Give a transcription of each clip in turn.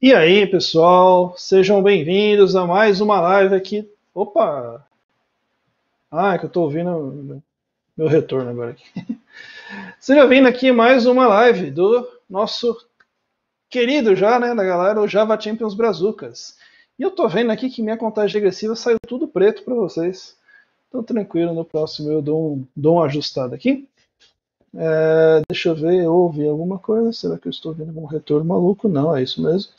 E aí, pessoal, sejam bem-vindos a mais uma live aqui. Opa! Ah, é que eu tô ouvindo meu retorno agora aqui. Seja vindo aqui mais uma live do nosso querido já, né, da galera, o Java Champions Brazucas. E eu tô vendo aqui que minha contagem regressiva saiu tudo preto para vocês. Então tranquilo, no próximo eu dou um, dou um ajustado aqui. É, deixa eu ver, ouvi alguma coisa? Será que eu estou vendo algum retorno maluco? Não, é isso mesmo.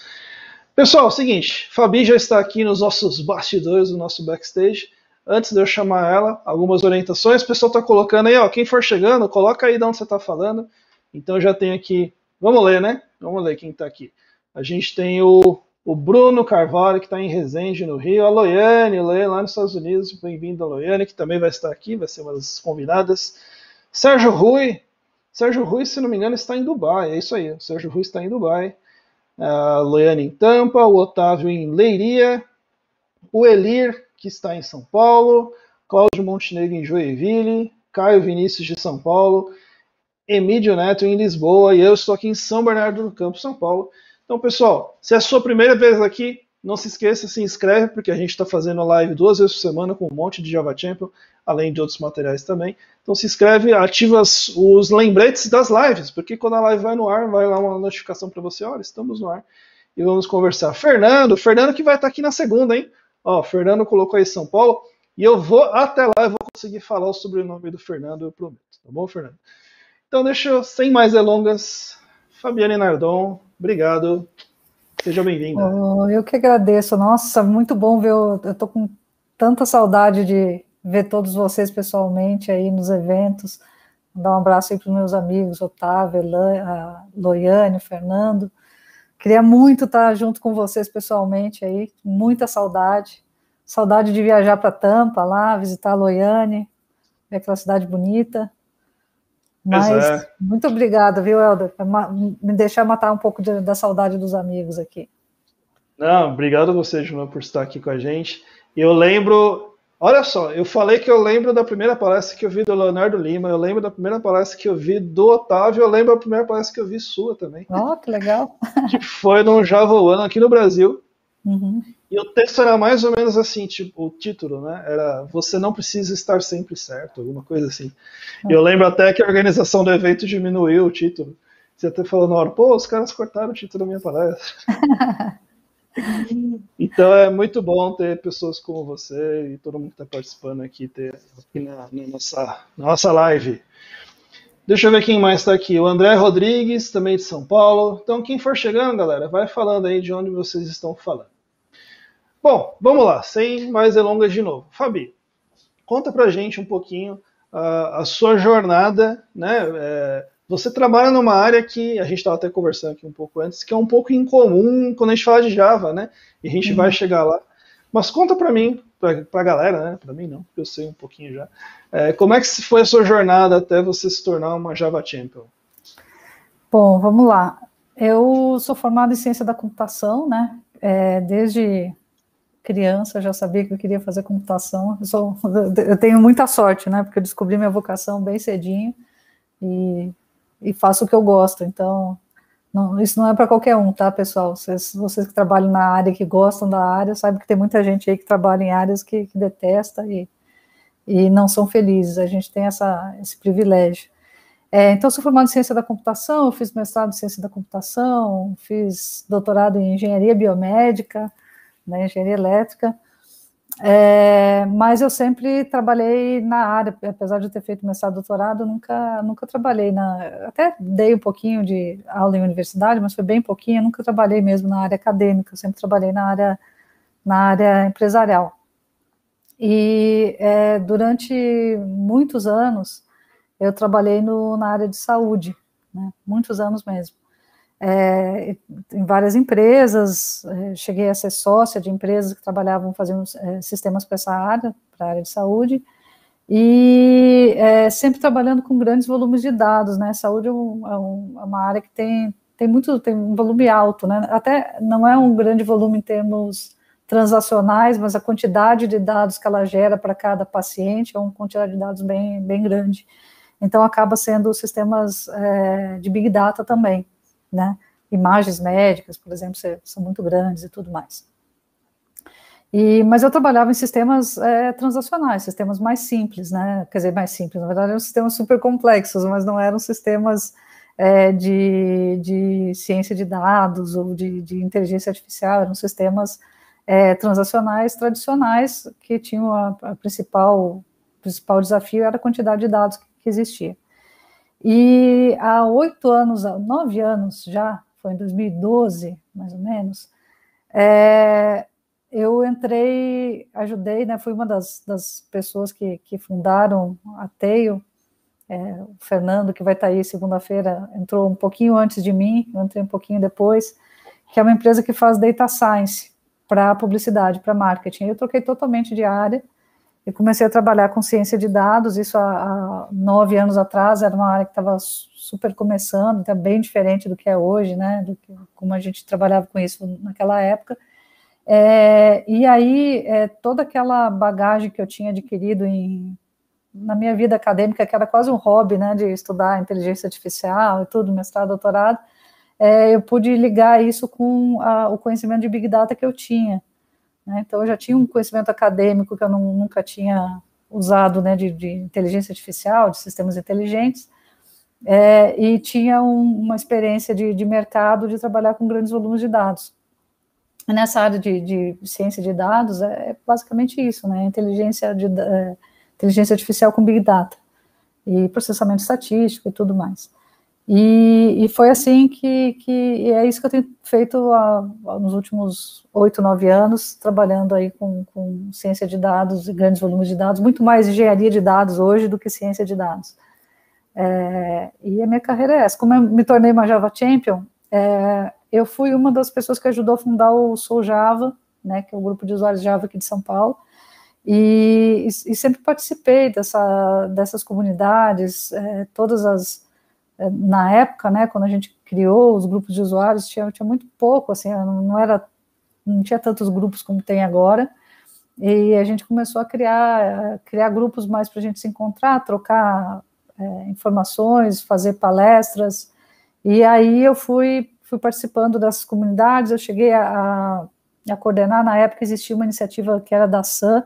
Pessoal, é seguinte, Fabi já está aqui nos nossos bastidores, no nosso backstage. Antes de eu chamar ela, algumas orientações. O pessoal está colocando aí, ó, quem for chegando, coloca aí de onde você está falando. Então já tem aqui, vamos ler, né? Vamos ler quem está aqui. A gente tem o, o Bruno Carvalho, que está em Resende, no Rio. A Loiane, Loiane lá nos Estados Unidos. Bem-vindo Loiane, que também vai estar aqui, vai ser uma das convidadas. Sérgio Rui. Sérgio Rui, se não me engano, está em Dubai. É isso aí. O Sérgio Rui está em Dubai. A Loiane em Tampa. O Otávio em Leiria. O Elir, que está em São Paulo. Cláudio Montenegro em Joinville. Caio Vinícius de São Paulo. Emílio Neto em Lisboa. E eu estou aqui em São Bernardo do Campo, São Paulo. Então, pessoal, se é a sua primeira vez aqui, não se esqueça, se inscreve, porque a gente está fazendo live duas vezes por semana com um monte de Java Champion, além de outros materiais também. Então se inscreve, ativa os lembretes das lives, porque quando a live vai no ar, vai lá uma notificação para você, olha, estamos no ar. E vamos conversar. Fernando, Fernando que vai estar tá aqui na segunda, hein? Ó, Fernando colocou aí São Paulo, e eu vou até lá, eu vou conseguir falar o sobrenome do Fernando, eu prometo. Tá bom, Fernando? Então deixa eu, sem mais delongas, Fabiane Nardon, obrigado. Seja bem-vinda. Oh, eu que agradeço. Nossa, muito bom ver. Eu, tô com tanta saudade de ver todos vocês pessoalmente aí nos eventos. Dar um abraço aí para os meus amigos, Otávio, a Loiane, Fernando. Queria muito estar junto com vocês pessoalmente aí, muita saudade. Saudade de viajar para Tampa lá, visitar a Loiane, ver aquela cidade bonita. Mas é. muito obrigada, viu, Helder, me deixar matar um pouco de, da saudade dos amigos aqui. Não, obrigado a você, João, por estar aqui com a gente. Eu lembro, olha só, eu falei que eu lembro da primeira palestra que eu vi do Leonardo Lima, eu lembro da primeira palestra que eu vi do Otávio, eu lembro da primeira palestra que eu vi sua também. Oh, que legal. que foi no Java One aqui no Brasil. Uhum. E o texto era mais ou menos assim, tipo, o título, né? Era Você não precisa estar sempre certo, alguma coisa assim. E eu lembro até que a organização do evento diminuiu o título. Você até falou na hora, pô, os caras cortaram o título da minha palestra. então é muito bom ter pessoas como você e todo mundo que está participando aqui, ter aqui na, na, nossa, na nossa live. Deixa eu ver quem mais está aqui. O André Rodrigues, também de São Paulo. Então, quem for chegando, galera, vai falando aí de onde vocês estão falando. Bom, vamos lá, sem mais delongas de novo. Fabi, conta pra gente um pouquinho uh, a sua jornada, né? É, você trabalha numa área que a gente estava até conversando aqui um pouco antes, que é um pouco incomum quando a gente fala de Java, né? E a gente uhum. vai chegar lá. Mas conta para mim, para a galera, né? Para mim não, porque eu sei um pouquinho já. É, como é que foi a sua jornada até você se tornar uma Java Champion? Bom, vamos lá. Eu sou formada em ciência da computação, né? É, desde criança, já sabia que eu queria fazer computação. Eu, sou, eu tenho muita sorte, né? Porque eu descobri minha vocação bem cedinho e, e faço o que eu gosto. Então, não, isso não é para qualquer um, tá, pessoal? Vocês, vocês, que trabalham na área, que gostam da área, sabem que tem muita gente aí que trabalha em áreas que, que detesta e, e não são felizes. A gente tem essa, esse privilégio. É, então, sou formado em ciência da computação, fiz mestrado em ciência da computação, fiz doutorado em engenharia biomédica, né, engenharia elétrica, é, mas eu sempre trabalhei na área, apesar de eu ter feito mestrado doutorado, nunca, nunca trabalhei na. Até dei um pouquinho de aula em universidade, mas foi bem pouquinho, nunca trabalhei mesmo na área acadêmica, eu sempre trabalhei na área, na área empresarial. E é, durante muitos anos eu trabalhei no, na área de saúde, né, muitos anos mesmo é, em várias empresas, é, cheguei a ser sócia de empresas que trabalhavam fazendo é, sistemas para essa área, para a área de saúde, e é, sempre trabalhando com grandes volumes de dados, né, saúde é, é, um, é, uma área que tem, tem muito, tem um volume alto, né, até não é um grande volume em termos transacionais, mas a quantidade de dados que ela gera para cada paciente é uma quantidade de dados bem, bem grande, então acaba sendo sistemas de Big Data também, né? imagens médicas, por exemplo, são muito grandes e tudo mais. E, mas eu trabalhava em sistemas é, transacionais, sistemas mais simples, né? Quer dizer, mais simples, na verdade eram sistemas super complexos, mas não eram sistemas é, de, de ciência de dados ou de, de inteligência artificial, eram sistemas é, transacionais tradicionais que tinham a, a principal, principal desafio era a quantidade de dados que, que existia. E há oito anos, nove anos já, foi em 2012, mais ou menos, é, eu entrei, ajudei, né, fui uma das, das pessoas que, que fundaram a Teio, é, o Fernando, que vai estar aí segunda-feira, entrou um pouquinho antes de mim, eu entrei um pouquinho depois, que é uma empresa que faz data science para publicidade, para marketing. Eu troquei totalmente de área e comecei a trabalhar com ciência de dados, isso há, há nove anos atrás, era uma área que estava super começando, então bem diferente do que é hoje, né, do que, como a gente trabalhava com isso naquela época, é, e aí, é, toda aquela bagagem que eu tinha adquirido em, na minha vida acadêmica, que era quase um hobby, né, de estudar inteligência artificial e tudo, mestrado, doutorado, é, eu pude ligar isso com a, o conhecimento de Big Data que eu tinha. Né, então, eu já tinha um conhecimento acadêmico que eu não, nunca tinha usado, né, de, de, inteligência artificial, de sistemas inteligentes, é, e tinha um, uma experiência de, de mercado de trabalhar com grandes volumes de dados nessa área de, de, ciência de dados é, é basicamente isso, né? Inteligência, é, inteligência artificial com big data e processamento estatístico e tudo mais. E, e foi assim que, que é isso que eu tenho feito nos últimos oito, nove anos, trabalhando aí com, com ciência de dados e grandes volumes de dados, muito mais engenharia de dados hoje do que ciência de dados. É, e a minha carreira é essa. Como eu me tornei uma Java Champion, é, eu fui uma das pessoas que ajudou a fundar o Sou Java, né, que é o grupo de usuários Java aqui de São Paulo, e, e sempre participei dessa, dessas comunidades, é, todas as, na época, né, quando a gente criou os grupos de usuários, tinha, tinha muito pouco, assim, não era, não tinha tantos grupos como tem agora, e a gente começou a criar, criar grupos mais para a gente se encontrar, trocar é, informações, fazer palestras, e aí eu fui fui participando dessas comunidades, eu cheguei a, a, coordenar, na época existia uma iniciativa que era da SAM,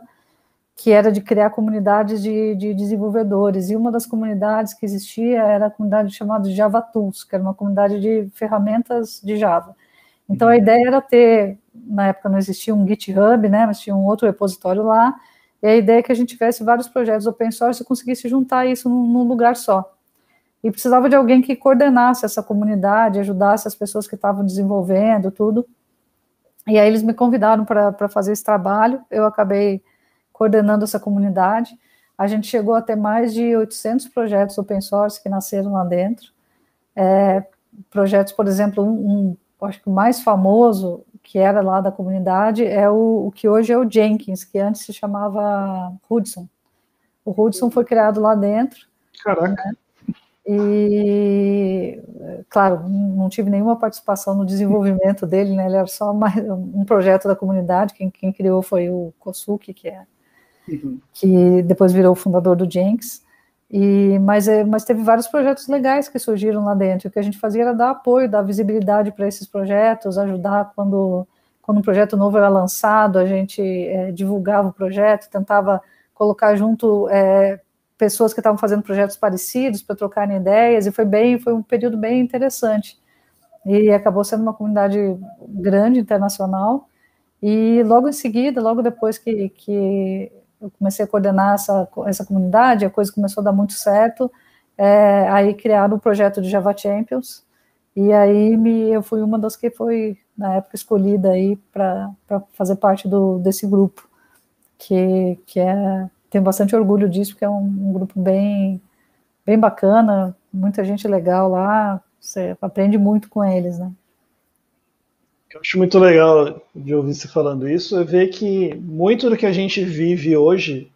que era de criar comunidades de, de, desenvolvedores, e uma das comunidades que existia era a comunidade chamada Java Tools, que era uma comunidade de ferramentas de Java. Então a uhum. ideia era ter, na época não existia um GitHub, né, mas tinha um outro repositório lá, e a ideia é que a gente tivesse vários projetos open source e conseguisse juntar isso num, num lugar só e precisava de alguém que coordenasse essa comunidade, ajudasse as pessoas que estavam desenvolvendo tudo. E aí eles me convidaram para fazer esse trabalho, eu acabei coordenando essa comunidade. A gente chegou a ter mais de 800 projetos open source que nasceram lá dentro. É, projetos, por exemplo, um, um, acho que o mais famoso que era lá da comunidade é o, o que hoje é o Jenkins, que antes se chamava Hudson. O Hudson foi criado lá dentro. Caraca. Né? E, claro, não tive nenhuma participação no desenvolvimento dele, né? Ele era só mais um projeto da comunidade. Quem, quem criou foi o Kosuke, que é uhum. que depois virou o fundador do Jenks. E, mas, é, mas teve vários projetos legais que surgiram lá dentro. O que a gente fazia era dar apoio, dar visibilidade para esses projetos, ajudar quando, quando um projeto novo era lançado, a gente é, divulgava o projeto, tentava colocar junto é, pessoas que estavam fazendo projetos parecidos para trocarem ideias, e foi bem, foi um período bem interessante. E acabou sendo uma comunidade grande, internacional, e logo em seguida, logo depois que, que eu comecei a coordenar essa, essa comunidade, a coisa começou a dar muito certo, é, aí criaram o projeto de Java Champions, e aí me, eu fui uma das que foi, na época, escolhida aí para fazer parte do, desse grupo, que, que é tenho bastante orgulho disso, porque é um, um, grupo bem, bem bacana, muita gente legal lá, você aprende muito com eles, né? Eu acho muito legal de ouvir você falando isso, é ver que muito do que a gente vive hoje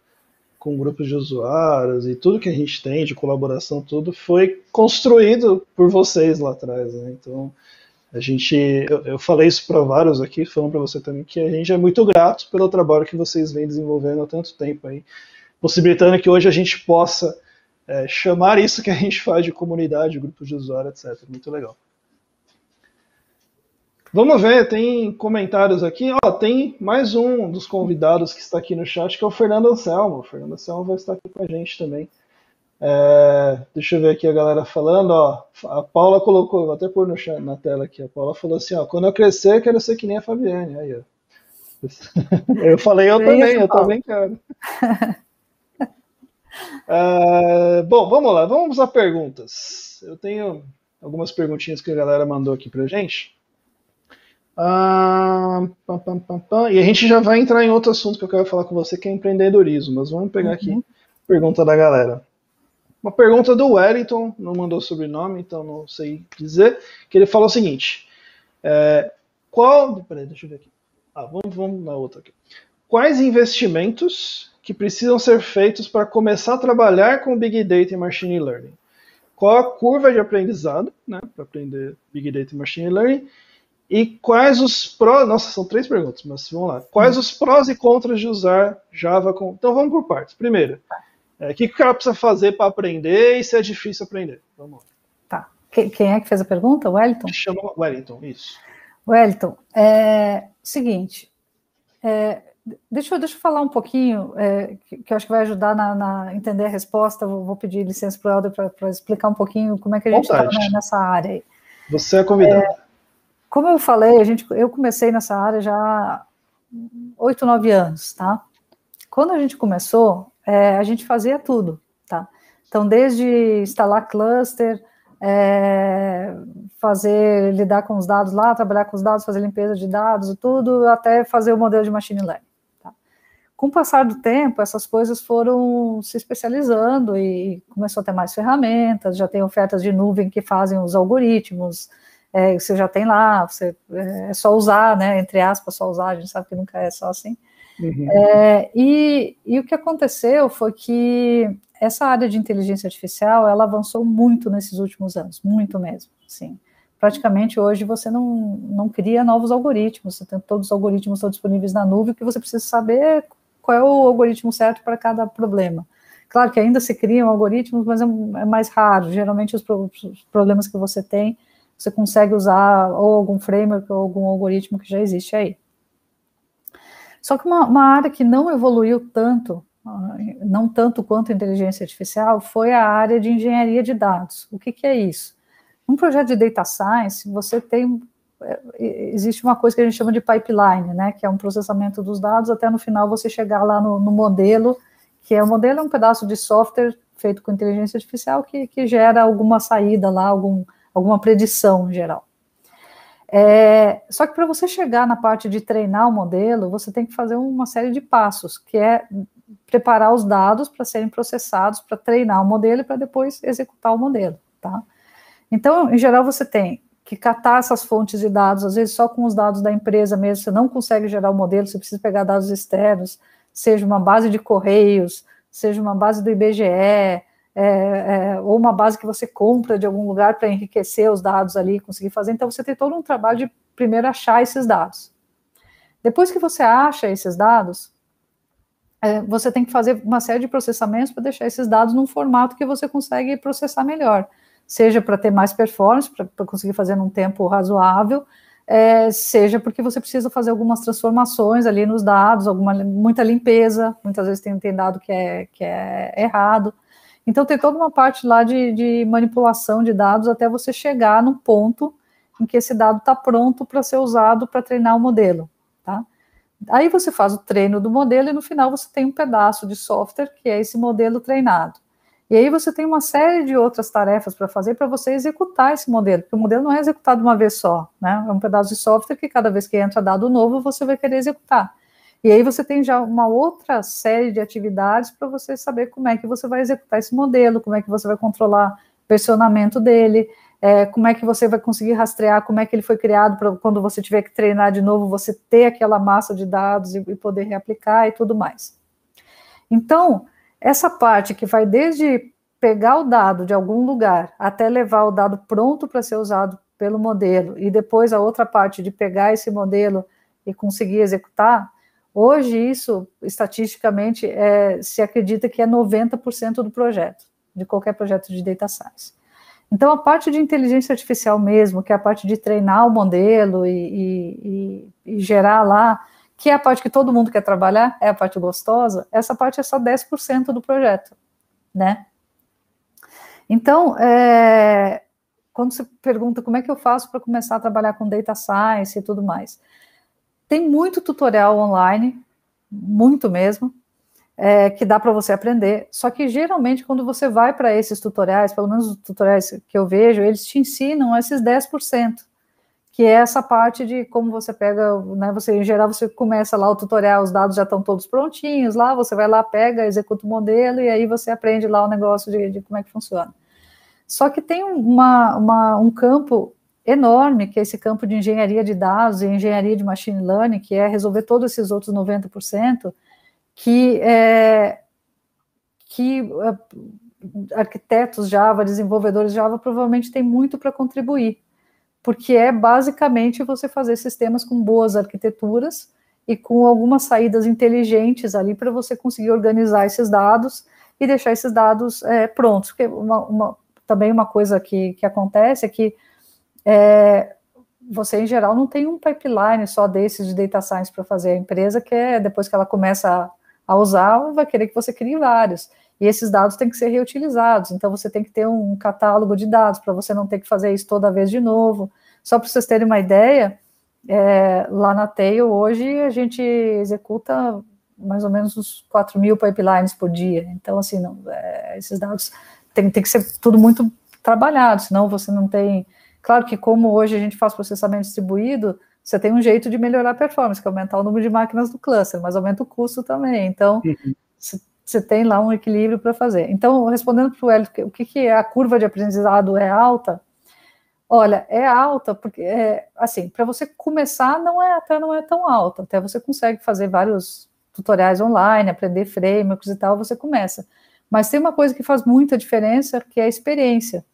com grupos de usuários e tudo que a gente tem de colaboração, tudo foi construído por vocês lá atrás, né? Então, a gente, eu, eu falei isso para vários aqui, falando para você também, que a gente é muito grato pelo trabalho que vocês vêm desenvolvendo há tanto tempo aí, possibilitando que hoje a gente possa é, chamar isso que a gente faz de comunidade, grupos de usuário, etc. Muito legal. Vamos ver, tem comentários aqui. Ó, tem mais um dos convidados que está aqui no chat, que é o Fernando Anselmo. O Fernando Anselmo vai estar aqui com a gente também. É, deixa eu ver aqui a galera falando. Ó, a Paula colocou, vou até pôr no na tela aqui. A Paula falou assim: ó, quando eu crescer, quero ser que nem a Fabiane. Aí, ó. Eu falei, eu também, eu também quero. Uh, bom, vamos lá, vamos a perguntas. Eu tenho algumas perguntinhas que a galera mandou aqui pra gente. Uh, pam, pam, pam, e a gente já vai entrar em outro assunto que eu quero falar com você, que é empreendedorismo. Mas vamos pegar aqui uhum. pergunta da galera. Uma pergunta do Wellington, não mandou sobrenome, então não sei dizer, que ele fala o seguinte: é, qual. Peraí, deixa eu ver aqui. Ah, vamos, vamos na outra aqui. Quais investimentos que precisam ser feitos para começar a trabalhar com Big Data e Machine Learning? Qual a curva de aprendizado, né, para aprender Big Data e Machine Learning? E quais os prós. Nossa, são três perguntas, mas vamos lá. Quais os prós e contras de usar Java com. Então vamos por partes. Primeiro, é, o que o cara precisa fazer para aprender e se é difícil aprender? Vamos lá. Tá. Quem é que fez a pergunta? Wellington? Chama Wellington, isso. Wellington, é seguinte. É, Deixa eu, deixa eu falar um pouquinho, é, que, que, eu acho que vai ajudar na, na entender a resposta. Vou, vou pedir licença para o Helder para explicar um pouquinho como é que a gente está nessa área. Aí. Você é convidado. É, como eu falei, a gente, eu comecei nessa área já há oito, nove anos, tá? Quando a gente começou, é, a gente fazia tudo, tá? Então, desde instalar cluster, é, fazer, lidar com os dados lá, trabalhar com os dados, fazer limpeza de dados tudo, até fazer o modelo de machine learning com o passar do tempo, essas coisas foram se especializando e começou a ter mais ferramentas, já tem ofertas de nuvem que fazem os algoritmos, é, você já tem lá, você, é, é, só usar, né, entre aspas, só usar, a gente sabe que nunca é só assim. Uhum. É, e, e o que aconteceu foi que essa área de inteligência artificial, ela avançou muito nesses últimos anos, muito mesmo, sim. Praticamente hoje você não, não cria novos algoritmos, você tem, todos os algoritmos estão disponíveis na nuvem, o que você precisa saber é qual é o algoritmo certo para cada problema. Claro que ainda se criam algoritmos, mas é, é mais raro. Geralmente os, pro, os, problemas que você tem, você consegue usar ou algum framework ou algum algoritmo que já existe aí. Só que uma, uma área que não evoluiu tanto, não tanto quanto inteligência artificial, foi a área de engenharia de dados. O que, que é isso? Um projeto de data science, você tem é, existe uma coisa que a gente chama de pipeline, né, que é um processamento dos dados até no final você chegar lá no, no modelo, que é o modelo é um pedaço de software feito com inteligência artificial que, que gera alguma saída lá, algum, alguma predição em geral. É, só que para você chegar na parte de treinar o modelo, você tem que fazer uma série de passos, que é preparar os dados para serem processados, para treinar o modelo e para depois executar o modelo, tá? Então, em geral, você tem que catar essas fontes de dados, às vezes só com os dados da empresa mesmo, você não consegue gerar o modelo, você precisa pegar dados externos, seja uma base de correios, seja uma base do IBGE, é, é, ou uma base que você compra de algum lugar para enriquecer os dados ali, conseguir fazer. Então, você tem todo um trabalho de primeiro achar esses dados. Depois que você acha esses dados, é, você tem que fazer uma série de processamentos para deixar esses dados num formato que você consegue processar melhor seja para ter mais performance, para conseguir fazer num tempo razoável, é, seja porque você precisa fazer algumas transformações ali nos dados, alguma, muita limpeza, muitas vezes tem, tem dado que é, que é errado. Então, tem toda uma parte lá de, de manipulação de dados até você chegar no ponto em que esse dado está pronto para ser usado para treinar o modelo, tá? Aí você faz o treino do modelo e no final você tem um pedaço de software que é esse modelo treinado. E aí você tem uma série de outras tarefas para fazer para você executar esse modelo, porque o modelo não é executado uma vez só, né? É um pedaço de software que cada vez que entra dado novo, você vai querer executar. E aí você tem já uma outra série de atividades para você saber como é que você vai executar esse modelo, como é que você vai controlar o versionamento dele, é, como é que você vai conseguir rastrear como é que ele foi criado para quando você tiver que treinar de novo, você ter aquela massa de dados e, e poder reaplicar e tudo mais. Então, essa parte que vai desde pegar o dado de algum lugar até levar o dado pronto para ser usado pelo modelo, e depois a outra parte de pegar esse modelo e conseguir executar, hoje isso, estatisticamente, é, se acredita que é 90% do projeto, de qualquer projeto de data science. Então, a parte de inteligência artificial mesmo, que é a parte de treinar o modelo e, e, e gerar lá, que é a parte que todo mundo quer trabalhar, é a parte gostosa, essa parte é só 10% do projeto, né? Então, é, quando você pergunta como é que eu faço para começar a trabalhar com data science e tudo mais, tem muito tutorial online, muito mesmo, é, que dá para você aprender. Só que geralmente, quando você vai para esses tutoriais, pelo menos os tutoriais que eu vejo, eles te ensinam esses 10%, que é essa parte de como você pega, né? Você, em geral, você começa lá o tutorial, os dados já estão todos prontinhos lá, você vai lá, pega, executa o modelo, e aí você aprende lá o negócio de, de como é que funciona. Só que tem uma, uma, um campo enorme, que é esse campo de engenharia de dados e engenharia de machine learning, que é resolver todos esses outros 90%, que, é, que é, arquitetos Java, desenvolvedores Java, provavelmente têm muito para contribuir, porque é basicamente você fazer sistemas com boas arquiteturas e com algumas saídas inteligentes ali para você conseguir organizar esses dados e deixar esses dados é, prontos. Porque uma, uma, também uma coisa que, que acontece é que é, você, em geral, não tem um pipeline só desses de data science para fazer. A empresa que é, depois que ela começa a a usar, vai querer que você crie vários. E esses dados têm que ser reutilizados. Então, você tem que ter um catálogo de dados para você não ter que fazer isso toda vez de novo. Só para vocês terem uma ideia, é, lá na Tail, hoje, a gente executa mais ou menos uns 4 mil pipelines por dia. Então, assim, não, é, esses dados tem que ser tudo muito trabalhado, senão você não tem. Claro que, como hoje a gente faz processamento distribuído, você tem um jeito de melhorar a performance, que é aumentar o número de máquinas do cluster, mas aumenta o custo também. Então, uhum. você tem lá um equilíbrio para fazer. Então, respondendo para o Hélio, o que, que é a curva de aprendizado é alta? Olha, é alta porque, é, assim, para você começar, não é até não é tão alta. Até você consegue fazer vários tutoriais online, aprender frameworks e tal, você começa. Mas tem uma coisa que faz muita diferença, que é a experiência.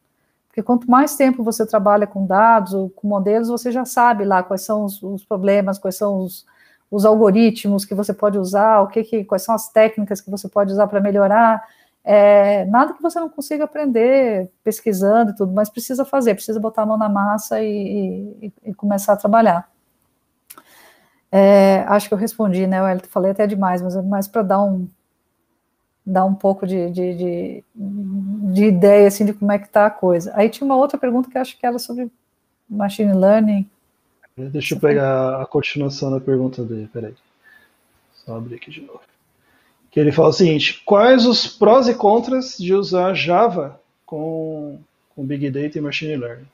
Porque quanto mais tempo você trabalha com dados ou com modelos, você já sabe lá quais são os, os problemas, quais são os, os, algoritmos que você pode usar, o que, que quais são as técnicas que você pode usar para melhorar. É, nada que você não consiga aprender pesquisando e tudo, mas precisa fazer, precisa botar a mão na massa e, e, e começar a trabalhar. É, acho que eu respondi, né, eu falei até demais, mas é mais para dar um, dar um pouco de, de, de, de, ideia assim, de como é que está a coisa. Aí tinha uma outra pergunta que acho que era sobre machine learning. Deixa eu pegar a continuação da pergunta dele, peraí. Só abrir aqui de novo. Que ele fala o seguinte: quais os prós e contras de usar Java com, com Big Data e Machine Learning?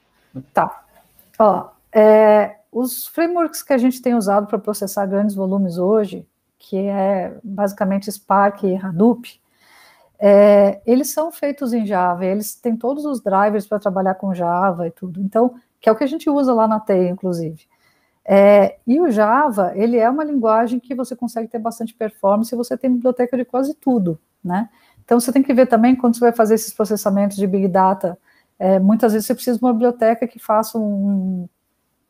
Tá. Ó, é, os frameworks que a gente tem usado para processar grandes volumes hoje, que é basicamente Spark e Hadoop, é, eles são feitos em Java, eles têm todos os drivers para trabalhar com Java e tudo, então, que é o que a gente usa lá na TEI, inclusive. É, e o Java, ele é uma linguagem que você consegue ter bastante performance e você tem biblioteca de quase tudo, né? Então, você tem que ver também, quando você vai fazer esses processamentos de Big Data, é, muitas vezes você precisa de uma biblioteca que faça um,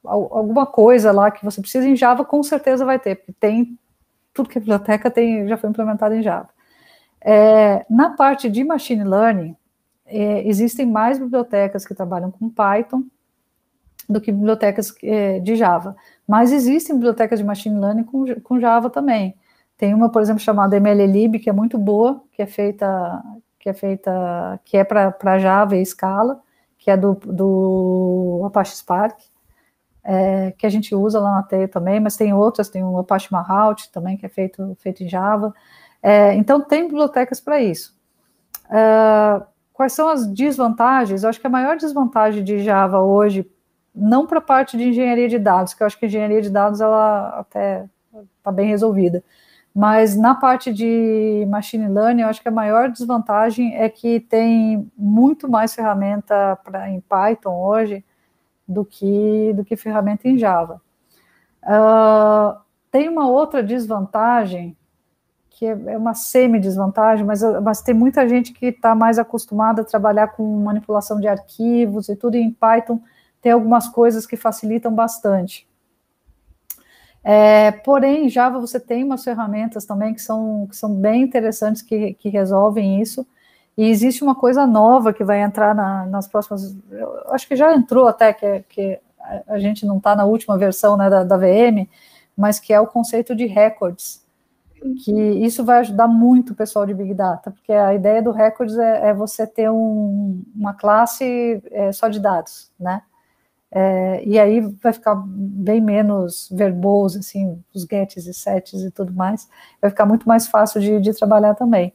alguma coisa lá que você precisa em Java, com certeza vai ter, porque tem, tudo que é biblioteca tem, já foi implementado em Java. É, na parte de machine learning, é, existem mais bibliotecas que trabalham com Python do que bibliotecas é, de Java. Mas existem bibliotecas de machine learning com, com Java também. Tem uma, por exemplo, chamada MLlib, que é muito boa, que é feita, que é feita, que é para Java e Scala, que é do, do Apache Spark, é, que a gente usa lá na TE também, mas tem outras, tem o Apache Mahout também, que é feito, feito em Java. É, então, tem bibliotecas para isso. Uh, quais são as desvantagens? Eu acho que a maior desvantagem de Java hoje, não para a parte de engenharia de dados, que eu acho que a engenharia de dados ela até está bem resolvida, mas na parte de machine learning, eu acho que a maior desvantagem é que tem muito mais ferramenta pra, em Python hoje do que, do que ferramenta em Java. Uh, tem uma outra desvantagem que é, é uma semi-desvantagem, mas, mas tem muita gente que está mais acostumada a trabalhar com manipulação de arquivos e tudo, e em Python tem algumas coisas que facilitam bastante. É, porém, em Java você tem umas ferramentas também que são, que são bem interessantes que, que resolvem isso, E existe uma coisa nova que vai entrar na, nas próximas. Eu acho que já entrou até, que, que a gente não está na última versão né, da, da VM, mas que é o conceito de records que isso vai ajudar muito o pessoal de Big Data, porque a ideia do Records é, é você ter um, uma classe é, só de dados, né? É, e aí vai ficar bem menos verboso, assim, os gets e sets e tudo mais, vai ficar muito mais fácil de, de trabalhar também.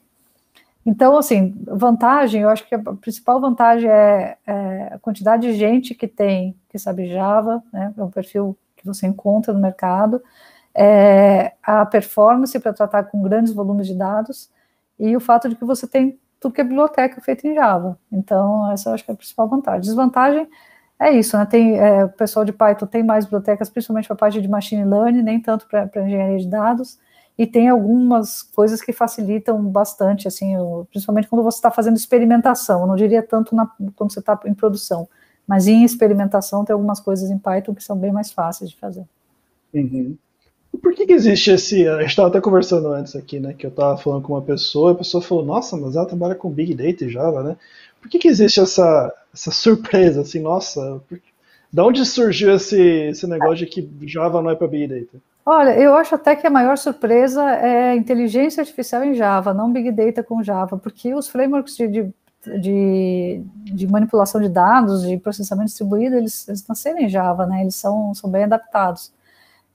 Então, assim, vantagem, eu acho que a principal vantagem é, é, a quantidade de gente que tem, que sabe Java, né, é um perfil que você encontra no mercado, é, a performance para tratar com grandes volumes de dados e o fato de que você tem tudo que é biblioteca feita em Java. Então, essa eu acho que é a principal vantagem. Desvantagem é isso, né? Tem, é, o pessoal de Python tem mais bibliotecas, principalmente para a parte de machine learning, nem tanto para engenharia de dados, e tem algumas coisas que facilitam bastante, assim, principalmente quando você está fazendo experimentação. Eu não diria tanto na, quando você está em produção, mas em experimentação tem algumas coisas em Python que são bem mais fáceis de fazer. Uhum. Por que, que existe esse. A gente estava até conversando antes aqui, né? Que eu estava falando com uma pessoa, a pessoa falou, nossa, mas ela trabalha com Big Data e Java, né? Por que, que existe essa, essa surpresa, assim, nossa, por... da onde surgiu esse, esse negócio de que Java não é para Big Data? Olha, eu acho até que a maior surpresa é inteligência artificial em Java, não Big Data com Java, porque os frameworks de, de, de, de manipulação de dados, de processamento distribuído, eles, eles nasceram em Java, né? Eles são, são bem adaptados.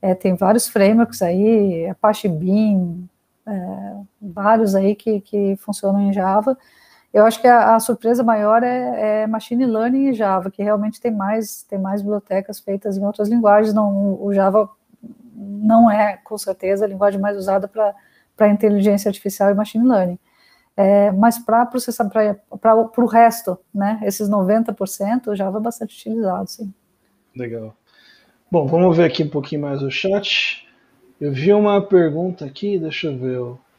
É, tem vários frameworks aí, Apache Beam, é, vários aí que, que funcionam em Java. Eu acho que a, a surpresa maior é, é, Machine Learning em Java, que realmente tem mais, tem mais bibliotecas feitas em outras linguagens. Não, o Java não é, com certeza, a linguagem mais usada para inteligência artificial e Machine Learning. É, mas para processar, para o resto, né, esses 90%, o Java é bastante utilizado, sim. Legal. Bom, vamos ver aqui um pouquinho mais o chat. Eu vi uma pergunta aqui, deixa eu ver.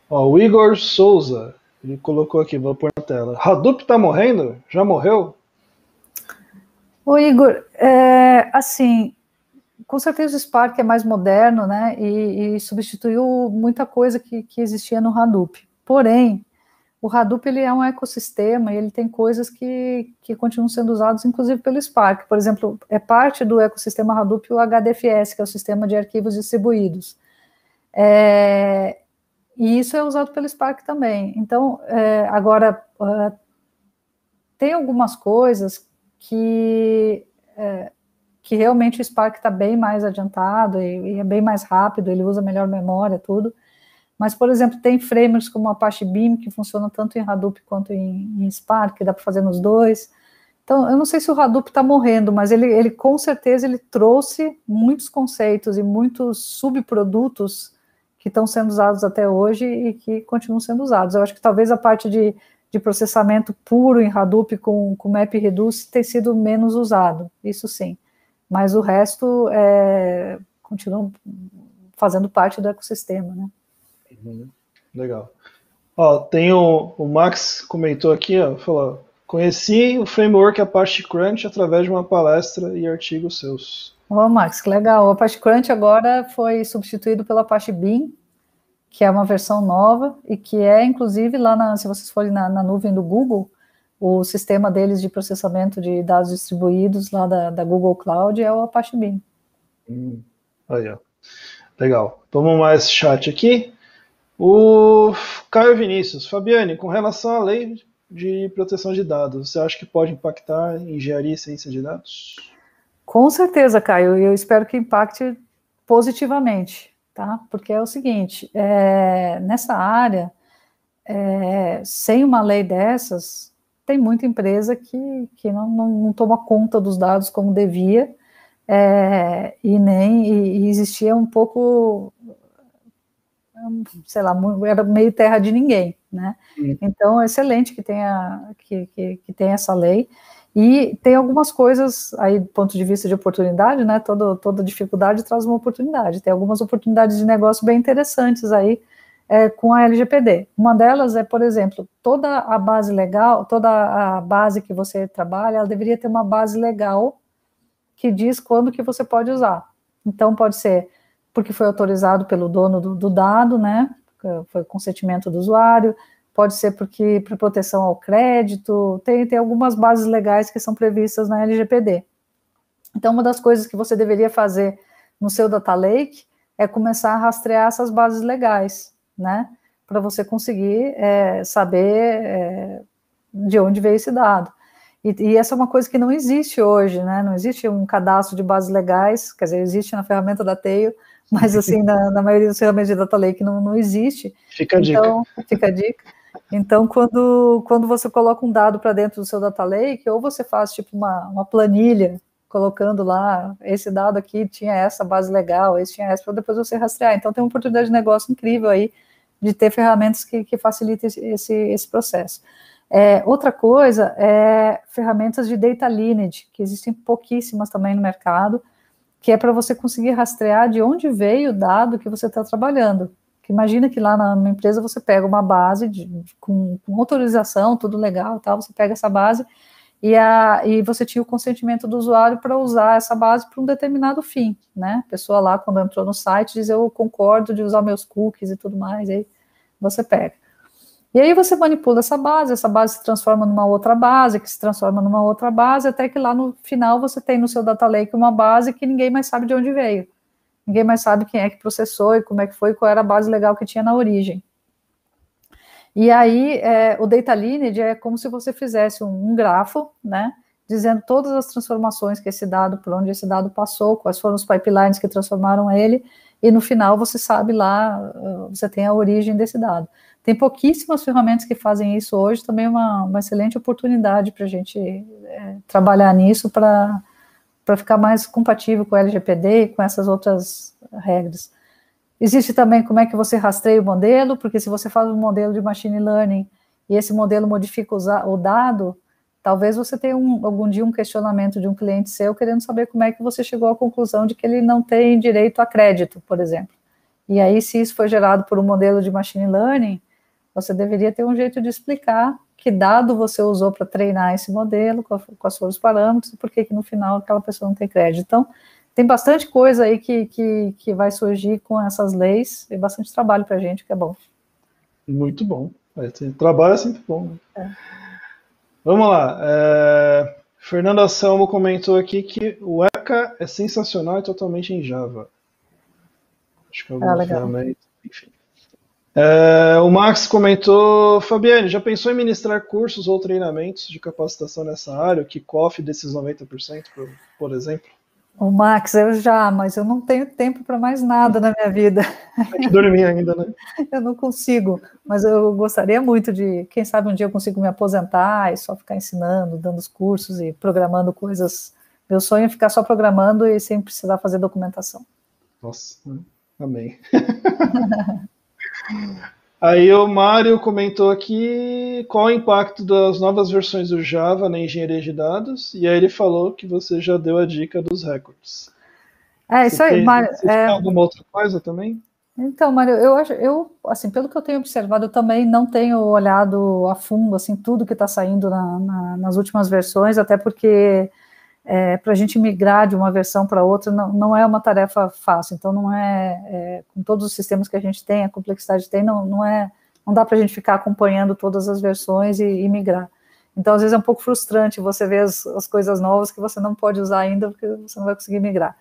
Ó, o Igor Souza, ele colocou aqui, vou pôr na tela. Hadoop tá morrendo? Já morreu? O Igor, é, assim, com certeza o Spark é mais moderno, né, e, e substituiu muita coisa que, que existia no Hadoop. Porém, o Hadoop ele é um ecossistema e ele tem coisas que, que continuam sendo usadas, inclusive pelo Spark. Por exemplo, é parte do ecossistema Hadoop o HDFS, que é o sistema de arquivos distribuídos. É, e isso é usado pelo Spark também. Então, é, agora, uh, tem algumas coisas que, é, que realmente o Spark está bem mais adiantado e, e é bem mais rápido, ele usa melhor memória, tudo. Mas, por exemplo, tem frameworks como a Apache Beam, que funciona tanto em Hadoop quanto em, em Spark, dá para fazer nos dois. Então, eu não sei se o Hadoop está morrendo, mas ele, ele com certeza ele trouxe muitos conceitos e muitos subprodutos que estão sendo usados até hoje e que continuam sendo usados. Eu acho que talvez a parte de, de processamento puro em Hadoop com, com MapReduce tenha sido menos usado, isso sim. Mas o resto é, continua fazendo parte do ecossistema, né? Uhum. Legal. Ó, tem o, o Max comentou aqui, ó, falou: conheci o framework Apache Crunch através de uma palestra e artigos seus. Ô, Max, que legal. O Apache Crunch agora foi substituído pelo Apache Beam, que é uma versão nova e que é, inclusive, lá na, se vocês forem na, na nuvem do Google, o sistema deles de processamento de dados distribuídos lá da, da Google Cloud é o Apache Beam. Hum, aí, ó. Legal. Vamos mais chat aqui. O Caio Vinícius, Fabiane, com relação à lei de proteção de dados, você acha que pode impactar engenharia e ciência de dados? Com certeza, Caio, eu espero que impacte positivamente, tá? Porque é o seguinte, é, nessa área, é, sem uma lei dessas, tem muita empresa que, que não, não, não toma conta dos dados como devia, é, e nem e, e existia um pouco sei lá, era meio terra de ninguém, né? Sim. Então, é excelente que tenha, que, que, que tenha essa lei. E tem algumas coisas aí, do ponto de vista de oportunidade, né? Toda, toda dificuldade traz uma oportunidade. Tem algumas oportunidades de negócio bem interessantes aí é, com a LGPD. Uma delas é, por exemplo, toda a base legal, toda a base que você trabalha, ela deveria ter uma base legal que diz quando que você pode usar. Então, pode ser porque foi autorizado pelo dono do, do dado, né? Foi consentimento do usuário, pode ser porque para proteção ao crédito, tem, tem algumas bases legais que são previstas na LGPD. Então, uma das coisas que você deveria fazer no seu data lake é começar a rastrear essas bases legais, né? Para você conseguir é, saber é, de onde veio esse dado. E, e, essa é uma coisa que não existe hoje, né? Não existe um cadastro de bases legais, quer dizer, existe na ferramenta da Tail, mas assim, na, na maioria dos ferramentas de data lake não, não existe. Fica a então, dica. Fica a dica. Então, quando, quando você coloca um dado para dentro do seu data lake, ou você faz tipo uma, uma planilha, colocando lá, esse dado aqui tinha essa base legal, esse tinha essa, para depois você rastrear. Então, tem uma oportunidade de negócio incrível aí, de ter ferramentas que, que facilitem esse, esse processo. É, outra coisa é ferramentas de data lineage, que existem pouquíssimas também no mercado, que é para você conseguir rastrear de onde veio o dado que você está trabalhando. Que imagina que lá na empresa você pega uma base de, com, com, autorização, tudo legal, tal, você pega essa base e, a, e você tinha o consentimento do usuário para usar essa base para um determinado fim, né? A pessoa lá, quando entrou no site, diz eu concordo de usar meus cookies e tudo mais, aí você pega. E aí você manipula essa base, essa base se transforma numa outra base, que se transforma numa outra base, até que lá no final você tem no seu data lake uma base que ninguém mais sabe de onde veio. Ninguém mais sabe quem é que processou e como é que foi, qual era a base legal que tinha na origem. E aí, é, o data lineage é como se você fizesse um, um, grafo, né, dizendo todas as transformações que esse dado, por onde esse dado passou, quais foram os pipelines que transformaram ele, e no final você sabe lá, você tem a origem desse dado. Tem pouquíssimas ferramentas que fazem isso hoje, também é uma, uma excelente oportunidade para a gente é, trabalhar nisso para ficar mais compatível com o LGPD e com essas outras regras. Existe também como é que você rastreia o modelo, porque se você faz um modelo de machine learning e esse modelo modifica o dado, talvez você tenha um, algum dia um questionamento de um cliente seu querendo saber como é que você chegou à conclusão de que ele não tem direito a crédito, por exemplo. E aí, se isso foi gerado por um modelo de machine learning, você deveria ter um jeito de explicar que dado você usou para treinar esse modelo, quais foram os parâmetros, e por que, no final aquela pessoa não tem crédito. Então, tem bastante coisa aí que, que, que vai surgir com essas leis, e bastante trabalho para a gente, que é bom. Muito bom. Trabalho é sempre bom. Né? É. Vamos lá. É... Fernanda comentou aqui que o ECA é sensacional e totalmente em Java. Acho que é alguma ah, ferramenta. Enfim. É, o Max comentou, Fabiane, já pensou em ministrar cursos ou treinamentos de capacitação nessa área, o kickoff desses 90%, por, por exemplo? O Max, eu já, mas eu não tenho tempo para mais nada na minha vida. Tem que dormir ainda, né? eu não consigo, mas eu gostaria muito de, quem sabe um dia eu consigo me aposentar e só ficar ensinando, dando os cursos e programando coisas. Meu sonho é ficar só programando e sem precisar fazer documentação. Nossa, amém. Aí o Mário comentou aqui qual o impacto das novas versões do Java na engenharia de dados, e aí ele falou que você já deu a dica dos recordes. É, isso aí, Mário. Você é... tem alguma outra coisa também? Então, Mário, eu acho, eu, assim, pelo que eu tenho observado, eu também não tenho olhado a fundo, assim, tudo que está saindo na, na, nas últimas versões, até porque é, para a gente migrar de uma versão para outra não, não é uma tarefa fácil. Então, não é, é, com todos os sistemas que a gente tem, a complexidade tem, não, não é, não dá para a gente ficar acompanhando todas as versões e, e, migrar. Então, às vezes é um pouco frustrante você ver as, as, coisas novas que você não pode usar ainda porque você não vai conseguir migrar.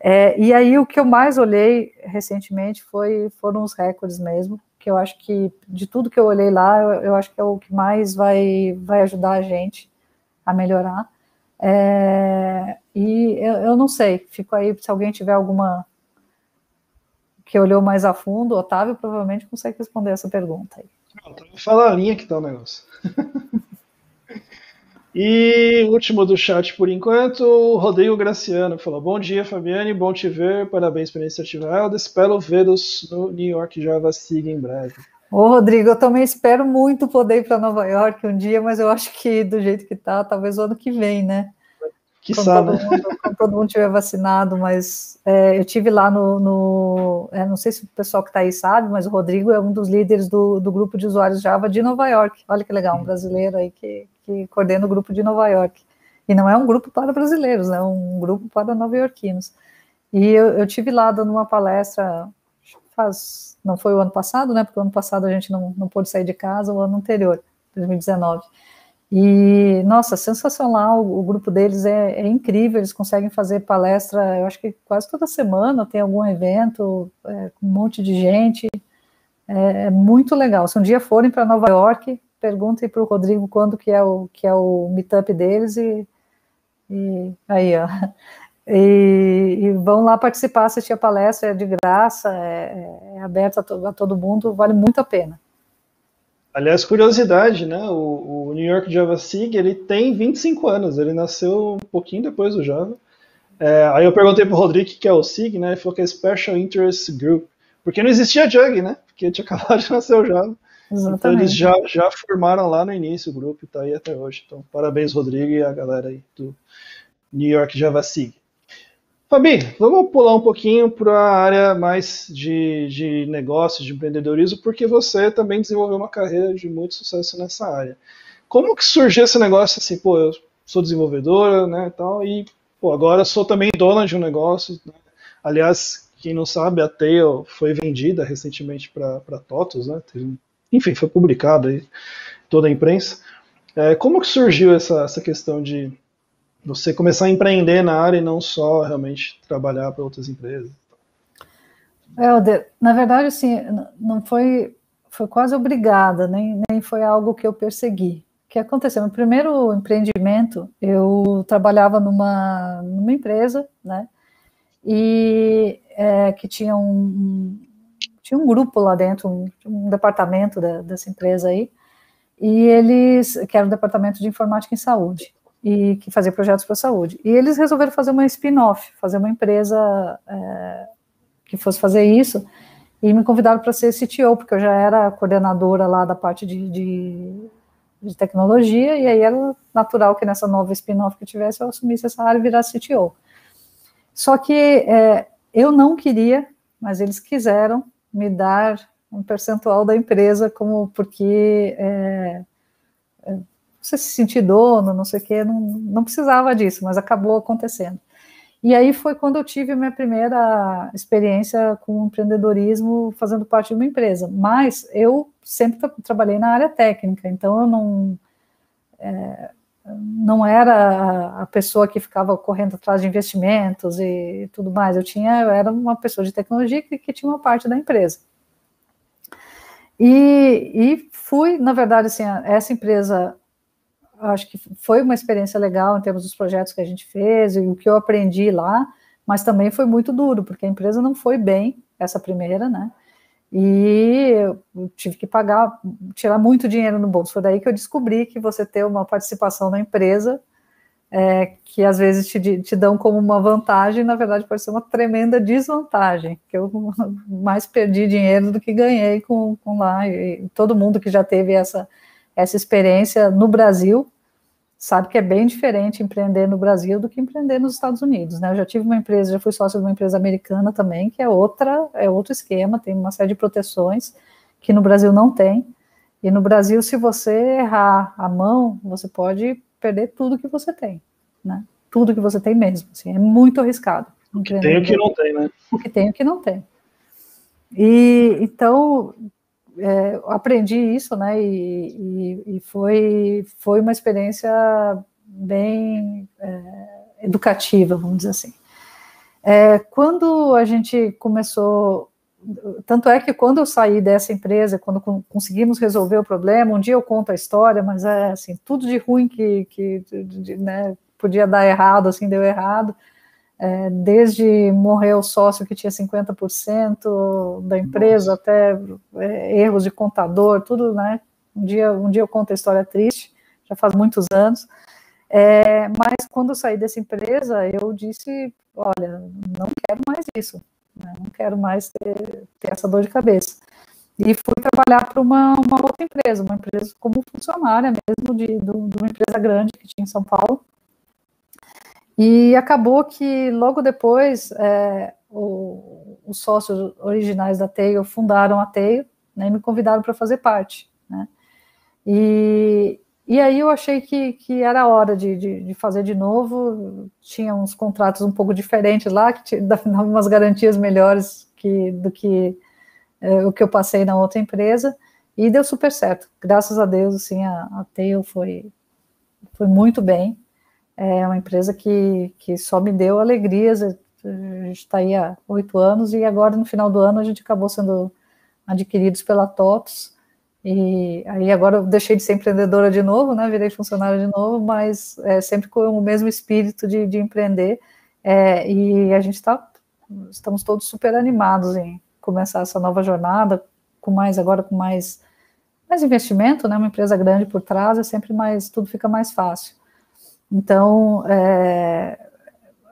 É, e aí o que eu mais olhei recentemente foi foram os recordes mesmo, que eu acho que de tudo que eu olhei lá, eu, eu acho que é o que mais vai vai ajudar a gente a melhorar. É, e eu, eu, não sei, fico aí, se alguém tiver alguma que olhou mais a fundo, Otávio provavelmente consegue responder essa pergunta aí. Fala a linha que tá o negócio. e último do chat por enquanto, o Rodrigo Graciano falou: Bom dia, Fabiane, bom te ver, parabéns pela iniciativa Elda, espero vê-los no New York Java SIG em breve. Ô, Rodrigo, eu também espero muito poder ir para Nova York um dia, mas eu acho que do jeito que está, talvez o ano que vem, né? Que quando, todo né? mundo, quando todo mundo tiver vacinado, mas é, eu tive lá no. no é, não sei se o pessoal que está aí sabe, mas o Rodrigo é um dos líderes do, do grupo de usuários Java de Nova York. Olha que legal, um brasileiro aí que, que coordena o grupo de Nova York. E não é um grupo para brasileiros, é um grupo para nova-iorquinos. E eu, eu tive lá dando uma palestra faz, não foi o ano passado, né? Porque o ano passado a gente não, não pôde sair de casa, o ano anterior, 2019. E, nossa, sensacional, o, grupo deles é, é, incrível, eles conseguem fazer palestra, eu acho que quase toda semana tem algum evento, é, com um monte de gente, é, é muito legal. Se um dia forem para Nova York, perguntem para o Rodrigo quando que é o, que é o meetup deles e, e aí, ó, e, e, vão lá participar, assistir a palestra, é de graça, é, é aberto a, to, a todo mundo, vale muito a pena. Aliás, curiosidade, né? O, o, New York Java SIG ele tem 25 anos, ele nasceu um pouquinho depois do Java. É, aí eu perguntei pro Rodrigo que é o SIG, né? Ele falou que é Special Interest Group, porque não existia Jug, né? Porque tinha acabado de nascer o Java. Exatamente. Então eles já, já formaram lá no início o grupo e tá aí até hoje. Então, parabéns, Rodrigo, e a galera aí do New York Java SIG. Fabi, vamos pular um pouquinho para a área mais de, de negócios, de empreendedorismo, porque você também desenvolveu uma carreira de muito sucesso nessa área. Como que surgiu esse negócio assim, pô, eu sou desenvolvedora, né, tal, e pô, agora sou também dona de um negócio. Né? Aliás, quem não sabe, a Tail foi vendida recentemente para TOTOS, né? Enfim, foi publicado aí toda a imprensa. É, como que surgiu essa, essa questão de você começar a empreender na área e não só realmente trabalhar para outras empresas. Helder, na verdade, assim, não foi, foi quase obrigada, nem, nem foi algo que eu persegui. O que aconteceu? No primeiro empreendimento, eu trabalhava numa, numa empresa, né, e é, que tinha um, tinha um grupo lá dentro, um, um departamento da, dessa empresa aí, e eles, que era o departamento de informática em saúde e que fazia projetos para a saúde. E eles resolveram fazer uma spin-off, fazer uma empresa é, que fosse fazer isso, e me convidaram para ser CTO, porque eu já era coordenadora lá da parte de, de, de tecnologia, e aí era natural que nessa nova spin-off que eu tivesse, eu assumisse essa área e virasse CTO. Só que é, eu não queria, mas eles quiseram me dar um percentual da empresa, como porque é, você se sentir dono, não sei o quê, não, não precisava disso, mas acabou acontecendo. E aí foi quando eu tive a minha primeira experiência com empreendedorismo fazendo parte de uma empresa. Mas eu sempre tra trabalhei na área técnica, então eu não é, não era a pessoa que ficava correndo atrás de investimentos e tudo mais. Eu tinha, eu era uma pessoa de tecnologia que, que tinha uma parte da empresa. E, e fui, na verdade, assim, essa empresa acho que foi uma experiência legal em termos dos projetos que a gente fez e o que eu aprendi lá, mas também foi muito duro, porque a empresa não foi bem, essa primeira, né? E eu tive que pagar, tirar muito dinheiro no bolso. Foi daí que eu descobri que você ter uma participação na empresa, é, que às vezes te, te dão como uma vantagem, na verdade pode ser uma tremenda desvantagem, que eu mais perdi dinheiro do que ganhei com, com lá. E todo mundo que já teve essa essa experiência no Brasil, sabe que é bem diferente empreender no Brasil do que empreender nos Estados Unidos, né? Eu já tive uma empresa, já fui sócio de uma empresa americana também, que é outra, é outro esquema, tem uma série de proteções que no Brasil não tem. E no Brasil, se você errar a mão, você pode perder tudo que você tem, né? Tudo que você tem mesmo, assim, é muito arriscado. O que tem o que não tem, né? O que tem o que não tem. E então, é, aprendi isso, né? E, e, e, foi, foi uma experiência bem é, educativa, vamos dizer assim. É, quando a gente começou, tanto é que quando eu saí dessa empresa, quando conseguimos resolver o problema, um dia eu conto a história, mas é assim, tudo de ruim que, que de, né, podia dar errado, assim, deu errado é, desde morrer o sócio que tinha 50% da empresa Nossa. até é, erros de contador, tudo, né? Um dia, um dia eu conto a história triste, já faz muitos anos. É, mas quando eu saí dessa empresa, eu disse: olha, não quero mais isso, né? não quero mais ter, ter, essa dor de cabeça. E fui trabalhar para uma, uma outra empresa, uma empresa como funcionária mesmo, de, de uma empresa grande que tinha em São Paulo. E acabou que logo depois é, o, os sócios originais da Teio fundaram a Teio né, e me convidaram para fazer parte. Né? E, e aí eu achei que, que era hora de, de, de, fazer de novo. Tinha uns contratos um pouco diferentes lá, que davam umas garantias melhores que, do que é, o que eu passei na outra empresa, e deu super certo. Graças a Deus, assim, a, a Tail foi, foi muito bem. É uma empresa que, que só me deu alegrias. A gente está aí há oito anos e agora, no final do ano, a gente acabou sendo adquiridos pela TOTOS. E aí agora eu deixei de ser empreendedora de novo, né? Virei funcionária de novo, mas é, sempre com o mesmo espírito de, de empreender. É, e a gente está, estamos todos super animados em começar essa nova jornada, com mais agora com mais, mais investimento, né? Uma empresa grande por trás, é sempre mais, tudo fica mais fácil. Então, é,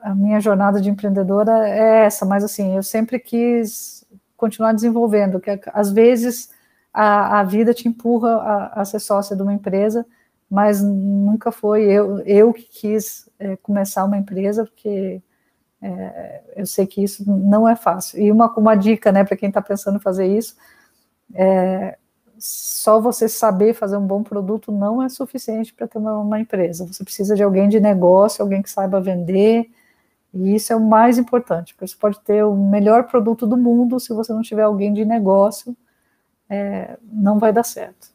a minha jornada de empreendedora é essa, mas assim, eu sempre quis continuar desenvolvendo, que às vezes a, a vida te empurra a, a, ser sócia de uma empresa, mas nunca foi eu, eu que quis é, começar uma empresa, porque é, eu sei que isso não é fácil. E uma, uma dica, né, para quem está pensando em fazer isso, é, só você saber fazer um bom produto não é suficiente para ter uma, uma, empresa. Você precisa de alguém de negócio, alguém que saiba vender, e isso é o mais importante, porque você pode ter o melhor produto do mundo, se você não tiver alguém de negócio, é, não vai dar certo.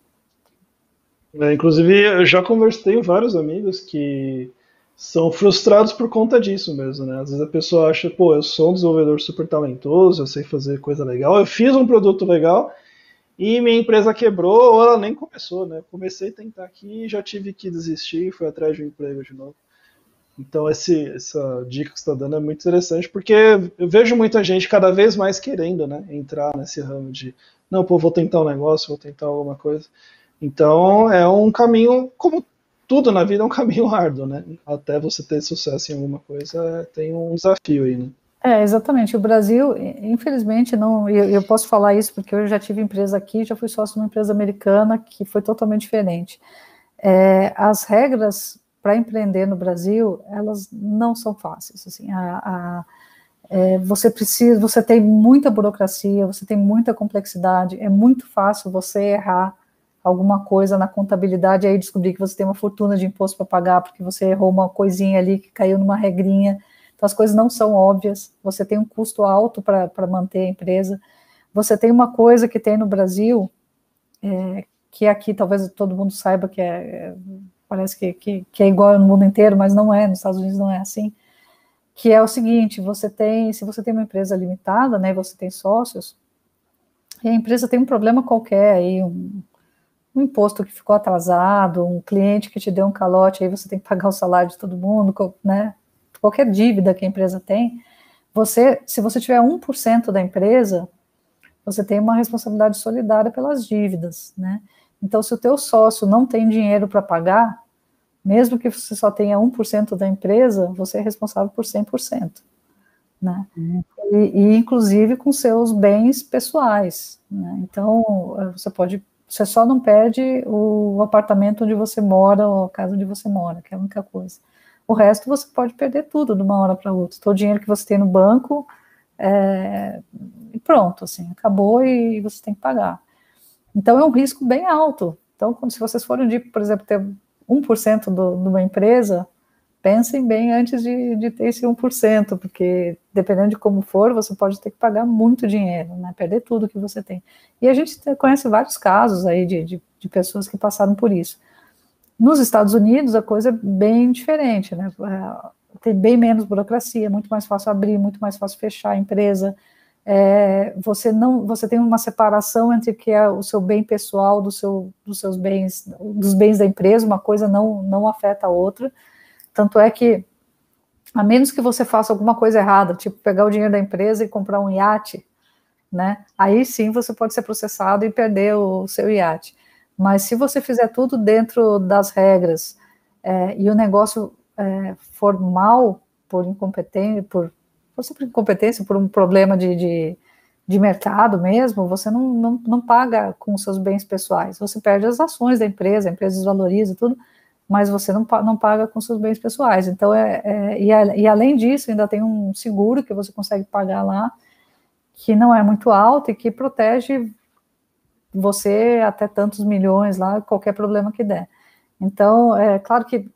É, inclusive, eu já conversei com vários amigos que são frustrados por conta disso mesmo, né? Às vezes a pessoa acha, pô, eu sou um desenvolvedor super talentoso, eu sei fazer coisa legal, eu fiz um produto legal e minha empresa quebrou ou ela nem começou, né? Comecei a tentar aqui e já tive que desistir, fui atrás de um emprego de novo. Então esse, essa dica que você está dando é muito interessante, porque eu vejo muita gente cada vez mais querendo né, entrar nesse ramo de não, pô, vou tentar um negócio, vou tentar alguma coisa. Então é um caminho, como tudo na vida é um caminho árduo, né? Até você ter sucesso em alguma coisa, tem um desafio aí, né? É, exatamente. O Brasil, infelizmente, não. Eu, eu, posso falar isso porque eu já tive empresa aqui, já fui sócio de uma empresa americana que foi totalmente diferente. É, as regras para empreender no Brasil, elas não são fáceis. Assim, a, a, é, você precisa, você tem muita burocracia, você tem muita complexidade. É muito fácil você errar alguma coisa na contabilidade e aí descobrir que você tem uma fortuna de imposto para pagar porque você errou uma coisinha ali que caiu numa regrinha. Então as coisas não são óbvias, você tem um custo alto para manter a empresa. Você tem uma coisa que tem no Brasil, é, que aqui talvez todo mundo saiba que é, parece que, que, que é igual no mundo inteiro, mas não é, nos Estados Unidos não é assim, que é o seguinte, você tem, se você tem uma empresa limitada, né, você tem sócios, e a empresa tem um problema qualquer aí, um, um imposto que ficou atrasado, um cliente que te deu um calote, aí você tem que pagar o salário de todo mundo, né? Qualquer dívida que a empresa tem, você, se você tiver 1% da empresa, você tem uma responsabilidade solidária pelas dívidas, né? Então, se o teu sócio não tem dinheiro para pagar, mesmo que você só tenha 1% da empresa, você é responsável por 100%. Né? Uhum. E, e, inclusive com seus bens pessoais. Né? Então, você pode você só não perde o apartamento onde você mora ou a casa onde você mora, que é a única coisa. O resto você pode perder tudo de uma hora para outra. Todo o dinheiro que você tem no banco, é, pronto, assim, acabou e você tem que pagar. Então é um risco bem alto. Então, se vocês forem de, por exemplo, ter 1% do, de uma empresa, pensem bem antes de, de ter esse 1%, porque dependendo de como for, você pode ter que pagar muito dinheiro, né, perder tudo que você tem. E a gente conhece vários casos aí de, de, de pessoas que passaram por isso. Nos Estados Unidos, a coisa é bem diferente, né, é, tem bem menos burocracia, muito mais fácil abrir, muito mais fácil fechar a empresa, é, você não, você tem uma separação entre o que é o seu bem pessoal do seu, dos seus bens, dos bens da empresa, uma coisa não, não afeta a outra, tanto é que, a menos que você faça alguma coisa errada, tipo pegar o dinheiro da empresa e comprar um iate, né? Aí sim você pode ser processado e perder o seu iate. Mas se você fizer tudo dentro das regras é, e o negócio é, for mal por incompetência, por, por simples incompetência, por um problema de, de, de mercado mesmo, você não, não, não paga com seus bens pessoais. Você perde as ações da empresa, a empresa desvaloriza tudo, mas você não, não paga com seus bens pessoais. Então, é, é e, a, e, além disso, ainda tem um seguro que você consegue pagar lá, que não é muito alto e que protege você até tantos milhões lá, qualquer problema que der. Então, é claro que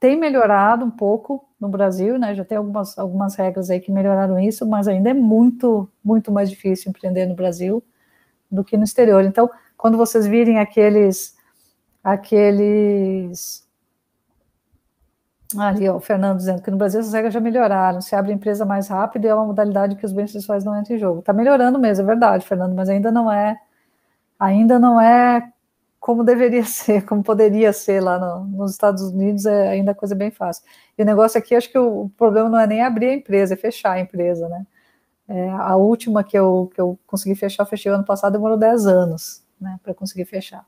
tem melhorado um pouco no Brasil, né? Já tem algumas, algumas regras aí que melhoraram isso, mas ainda é muito, muito mais difícil empreender no Brasil. do que no exterior. Então, quando vocês virem aqueles aqueles ali, ó, o Fernando dizendo que no Brasil as regras já melhoraram, se abre empresa mais rápido e é uma modalidade que os bens pessoais não entram em jogo. Está melhorando mesmo, é verdade, Fernando, mas ainda não é, ainda não é como deveria ser, como poderia ser lá no, nos Estados Unidos, é ainda coisa bem fácil. E o negócio aqui, acho que o, o problema não é nem abrir a empresa, é fechar a empresa, né? É, a última que eu, que eu consegui fechar, fechei ano passado, demorou 10 anos, né, para conseguir fechar.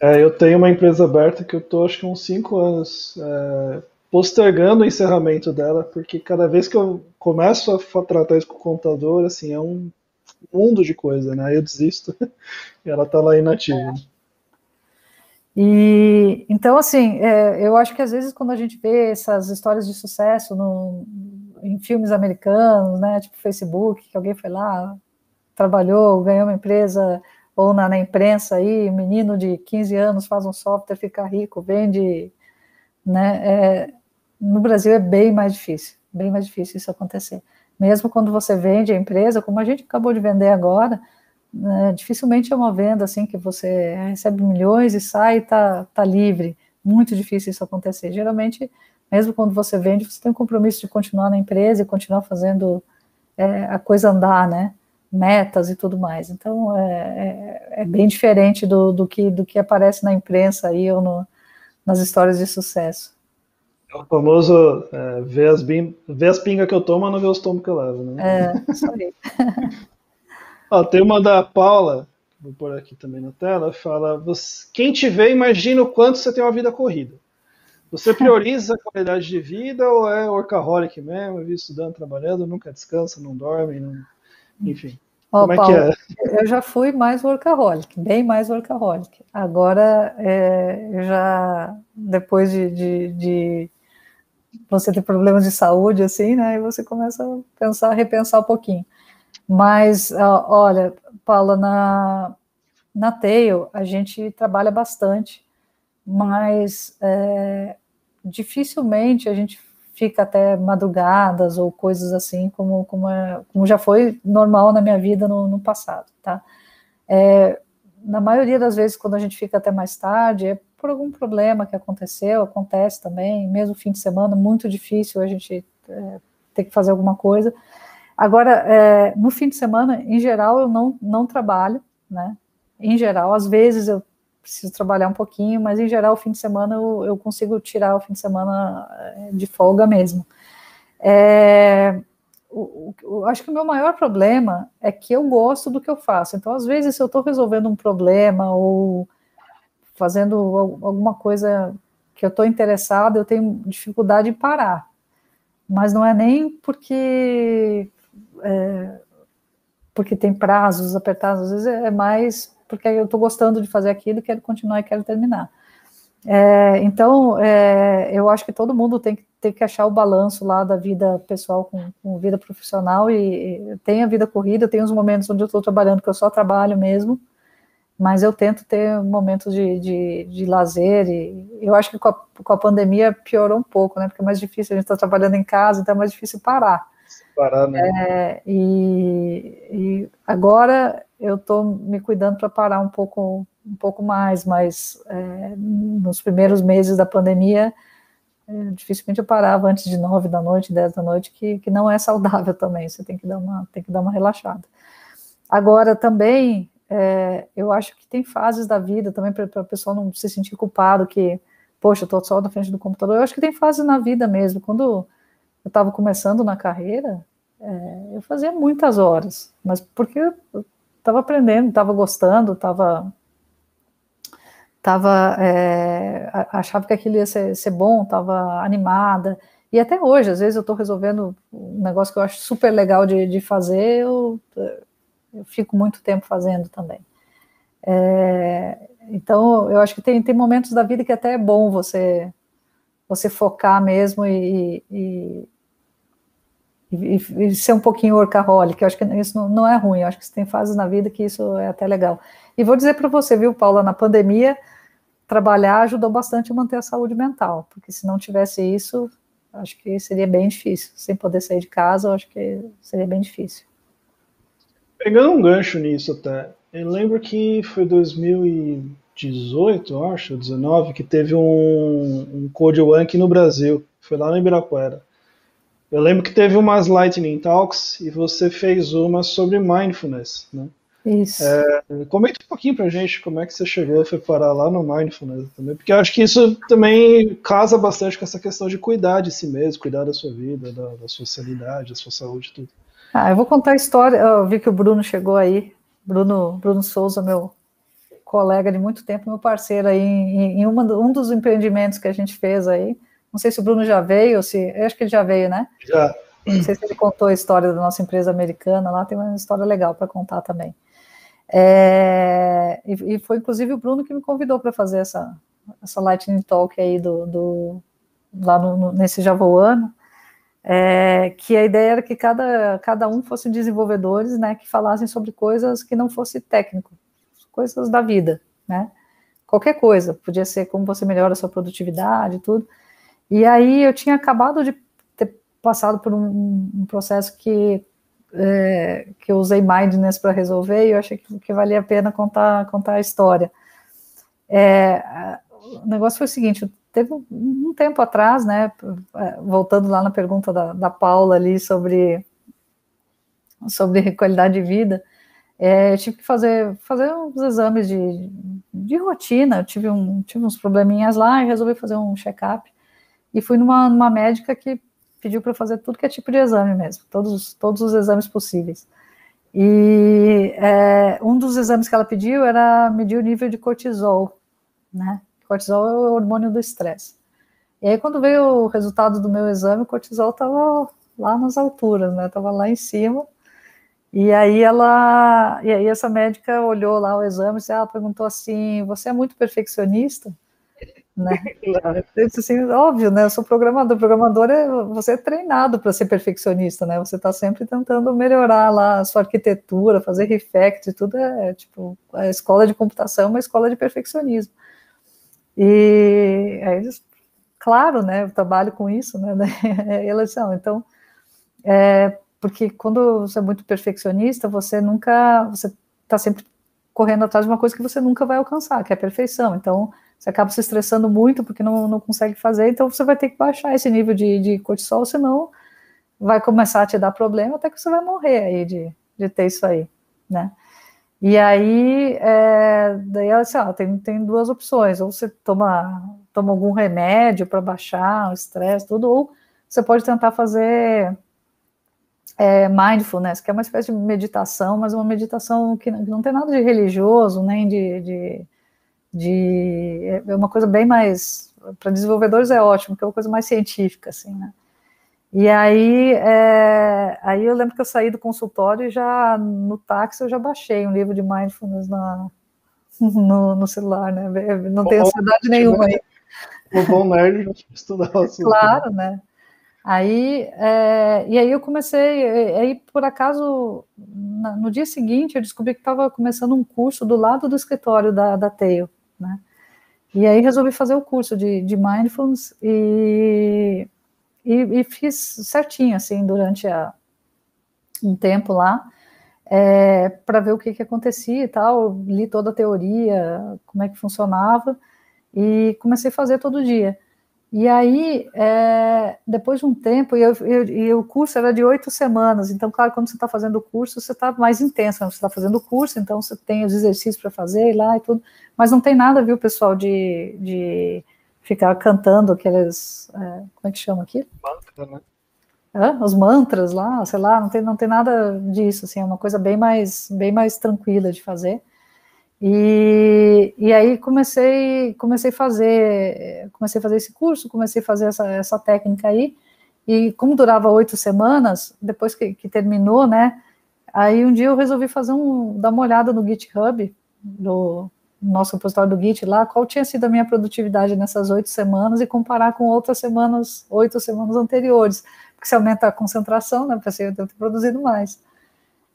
É, eu tenho uma empresa aberta que eu estou, acho que uns 5 anos é, postergando o encerramento dela, porque cada vez que eu começo a tratar isso com o contador, assim, é um mundo de coisa, né? Eu desisto e ela está lá inativa. É. E então, assim, é, eu acho que às vezes quando a gente vê essas histórias de sucesso no, em filmes americanos, né, tipo Facebook, que alguém foi lá, trabalhou, ganhou uma empresa, ou na, na imprensa aí, menino de 15 anos faz um software, fica rico, vende, né, é, no Brasil é bem mais difícil, bem mais difícil isso acontecer. Mesmo quando você vende a empresa, como a gente acabou de vender agora, né, dificilmente é uma venda assim que você recebe milhões e sai e está tá livre. Muito difícil isso acontecer. Geralmente, mesmo quando você vende, você tem um compromisso de continuar na empresa e continuar fazendo é, a coisa andar, né? Metas e tudo mais. Então, é, é, é bem diferente do, do, que, do que aparece na imprensa aí ou no, nas histórias de sucesso. É o famoso é, ver, as ver as pingas que eu tomo, mas não ver os tomos que eu levo, né? É, isso aí. Ó, tem uma da Paula, vou pôr aqui também na tela, fala: quem te vê, imagina o quanto você tem uma vida corrida. Você prioriza a qualidade de vida ou é workaholic mesmo? Vive estudando, trabalhando, nunca descansa, não dorme, não... enfim. Oh, Como é Paulo, que é? Eu já fui mais workaholic, bem mais workaholic. Agora, é, eu já, depois de, de, de, você ter problemas de saúde, assim, né, você começa a pensar, repensar um pouquinho. Mas, olha, Paula, na, na Tail a gente trabalha bastante, mas é, dificilmente a gente fica até madrugadas ou coisas assim, como, como, é, como já foi normal na minha vida no, no passado, tá? É, na maioria das vezes, quando a gente fica até mais tarde, é por algum problema que aconteceu, acontece também, mesmo fim de semana, muito difícil a gente é, ter que fazer alguma coisa, Agora, é, no fim de semana, em geral, eu não, não trabalho, né? Em geral, às vezes eu preciso trabalhar um pouquinho, mas em geral, o fim de semana eu, eu consigo tirar o fim de semana é, de folga mesmo. É, o, o, acho que o meu maior problema é que eu gosto do que eu faço. Então, às vezes, se eu estou resolvendo um problema ou fazendo alguma coisa que eu estou interessado, eu tenho dificuldade em parar. Mas não é nem porque é, porque tem prazos apertados, às vezes é mais porque eu estou gostando de fazer aquilo, quero continuar e quero terminar. É, então, é, eu acho que todo mundo tem que, tem que achar o balanço lá da vida pessoal com, com vida profissional e, e tem a vida corrida, tem os momentos onde eu estou trabalhando que eu só trabalho mesmo, mas eu tento ter momentos de, de, de lazer e eu acho que com a, com a pandemia piorou um pouco, né, porque é mais difícil, a gente está trabalhando em casa, então é mais difícil parar. Parar, né? É, e, e, agora eu estou me cuidando para parar um pouco, um pouco mais, mas é, nos primeiros meses da pandemia, é, dificilmente eu parava antes de nove da noite, dez da noite, que, que não é saudável também, você tem que dar uma, tem que dar uma relaxada. Agora também, é, eu acho que tem fases da vida também para a pessoa não se sentir culpado que, poxa, estou só na frente do computador. Eu acho que tem fases na vida mesmo, quando eu estava começando na carreira, é, eu fazia muitas horas, mas porque eu estava aprendendo, estava gostando, estava tava, é, achava que aquilo ia ser, ser bom, estava animada, e até hoje, às vezes eu estou resolvendo um negócio que eu acho super legal de, de fazer, eu, eu fico muito tempo fazendo também. É, então, eu acho que tem, tem momentos da vida que até é bom você você focar mesmo e, e, e, e, ser um pouquinho workaholic. Eu acho que isso não, não é ruim, eu acho que tem fases na vida que isso é até legal. E vou dizer para você, viu, Paula, na pandemia, trabalhar ajudou bastante a manter a saúde mental, porque se não tivesse isso, acho que seria bem difícil. Sem poder sair de casa, acho que seria bem difícil. Pegando um gancho nisso até, Eu lembro que foi 2018, acho, 19, que teve um, um Code One aqui no Brasil. Foi lá no Ibirapuera. Eu lembro que teve umas Lightning Talks e você fez uma sobre mindfulness, né? Isso. É, comenta um pouquinho pra gente como é que você chegou, foi parar lá no Mindfulness também, porque eu acho que isso também casa bastante com essa questão de cuidar de si mesmo, cuidar da sua vida, da, da sua sanidade, da sua saúde, tudo. Ah, eu vou contar a história, eu vi que o Bruno chegou aí, Bruno, Bruno Souza, meu colega de muito tempo, meu parceiro aí em, em uma, um dos empreendimentos que a gente fez aí, não sei se o Bruno já veio, ou se, eu acho que ele já veio, né? Já. Não sei se ele contou a história da nossa empresa americana, lá tem uma história legal para contar também. É, e, e, foi inclusive o Bruno que me convidou para fazer essa, essa Lightning Talk aí do, do lá no, no, nesse Javoano, é, que a ideia era que cada, cada um fosse desenvolvedores, né, que falassem sobre coisas que não fosse técnico, coisas da vida, né, qualquer coisa, podia ser como você melhora a sua produtividade, tudo, e aí eu tinha acabado de ter passado por um, um processo que é, que eu usei mindfulness para resolver, e eu achei que, que, valia a pena contar, contar a história. É, o negócio foi o seguinte, teve um, um, tempo atrás, né, é, voltando lá na pergunta da, da Paula ali sobre, sobre qualidade de vida, é, eu tive que fazer, fazer uns exames de, de rotina, eu tive, um, tive uns probleminhas lá e resolvi fazer um check-up, e fui numa, numa médica que pediu para fazer tudo que é tipo de exame mesmo, todos, todos os exames possíveis. E é, um dos exames que ela pediu era medir o nível de cortisol, né? Cortisol é o hormônio do estresse. E aí, quando veio o resultado do meu exame, o cortisol estava lá nas alturas, né? Estava lá em cima. E aí ela, e aí essa médica olhou lá o exame e ela perguntou assim: "Você é muito perfeccionista?" Né? assim, óbvio, né? Eu sou programador. Programador é você é treinado para ser perfeccionista, né? Você está sempre tentando melhorar lá a sua arquitetura, fazer refactor, tudo é tipo a escola de computação, é uma escola de perfeccionismo. E aí, claro, né? Eu trabalho com isso, né? E ela disse, não, então, é, porque quando você é muito perfeccionista, você nunca, você está sempre correndo atrás de uma coisa que você nunca vai alcançar, que é a perfeição. Então você acaba se estressando muito porque não, não consegue fazer, então você vai ter que baixar esse nível de, de cortisol, senão vai começar a te dar problema até que você vai morrer aí de, de ter isso aí, né? E aí, é, daí ela disse, ah, tem, tem duas opções, ou você toma, toma algum remédio para baixar o estresse, tudo, ou você pode tentar fazer é, mindfulness, que é uma espécie de meditação, mas uma meditação que não tem nada de religioso, nem de, de de é uma coisa bem mais para desenvolvedores é ótimo, que é uma coisa mais científica assim, né? E aí, é, aí eu lembro que eu saí do consultório e já no táxi eu já baixei um livro de mindfulness na, no, no celular, né? Não tem ansiedade nenhuma aí. O bom nerd estudar o assunto. Claro, né? Aí, é, e aí eu comecei, aí por acaso, na, no dia seguinte eu descobri que estava começando um curso do lado do escritório da, da Tail, né? E aí resolvi fazer o curso de, de Mindfulness e, e, e, fiz certinho, assim, durante a, um tempo lá, é, para ver o que, que acontecia e tal, li toda a teoria, como é que funcionava, e comecei a fazer todo dia. E aí, é, depois de um tempo, e, eu, eu, e, o curso era de oito semanas, então, claro, quando você está fazendo o curso, você está mais intenso, né? você está fazendo o curso, então você tem os exercícios para fazer lá e tudo, mas não tem nada, viu, pessoal, de, de ficar cantando aqueles, é, como é que chama aqui? Mantra, né? É, os mantras lá, sei lá, não tem, não tem nada disso, assim, é uma coisa bem mais, bem mais tranquila de fazer. E, e aí comecei, comecei a fazer, comecei a fazer esse curso, comecei a fazer essa, essa técnica aí, e como durava oito semanas, depois que, que, terminou, né, aí um dia eu resolvi fazer um, dar uma olhada no GitHub, do nosso repositório do Git lá, qual tinha sido a minha produtividade nessas oito semanas e comparar com outras semanas, oito semanas anteriores, porque se aumenta a concentração, né, pensei, eu devo ter produzido mais.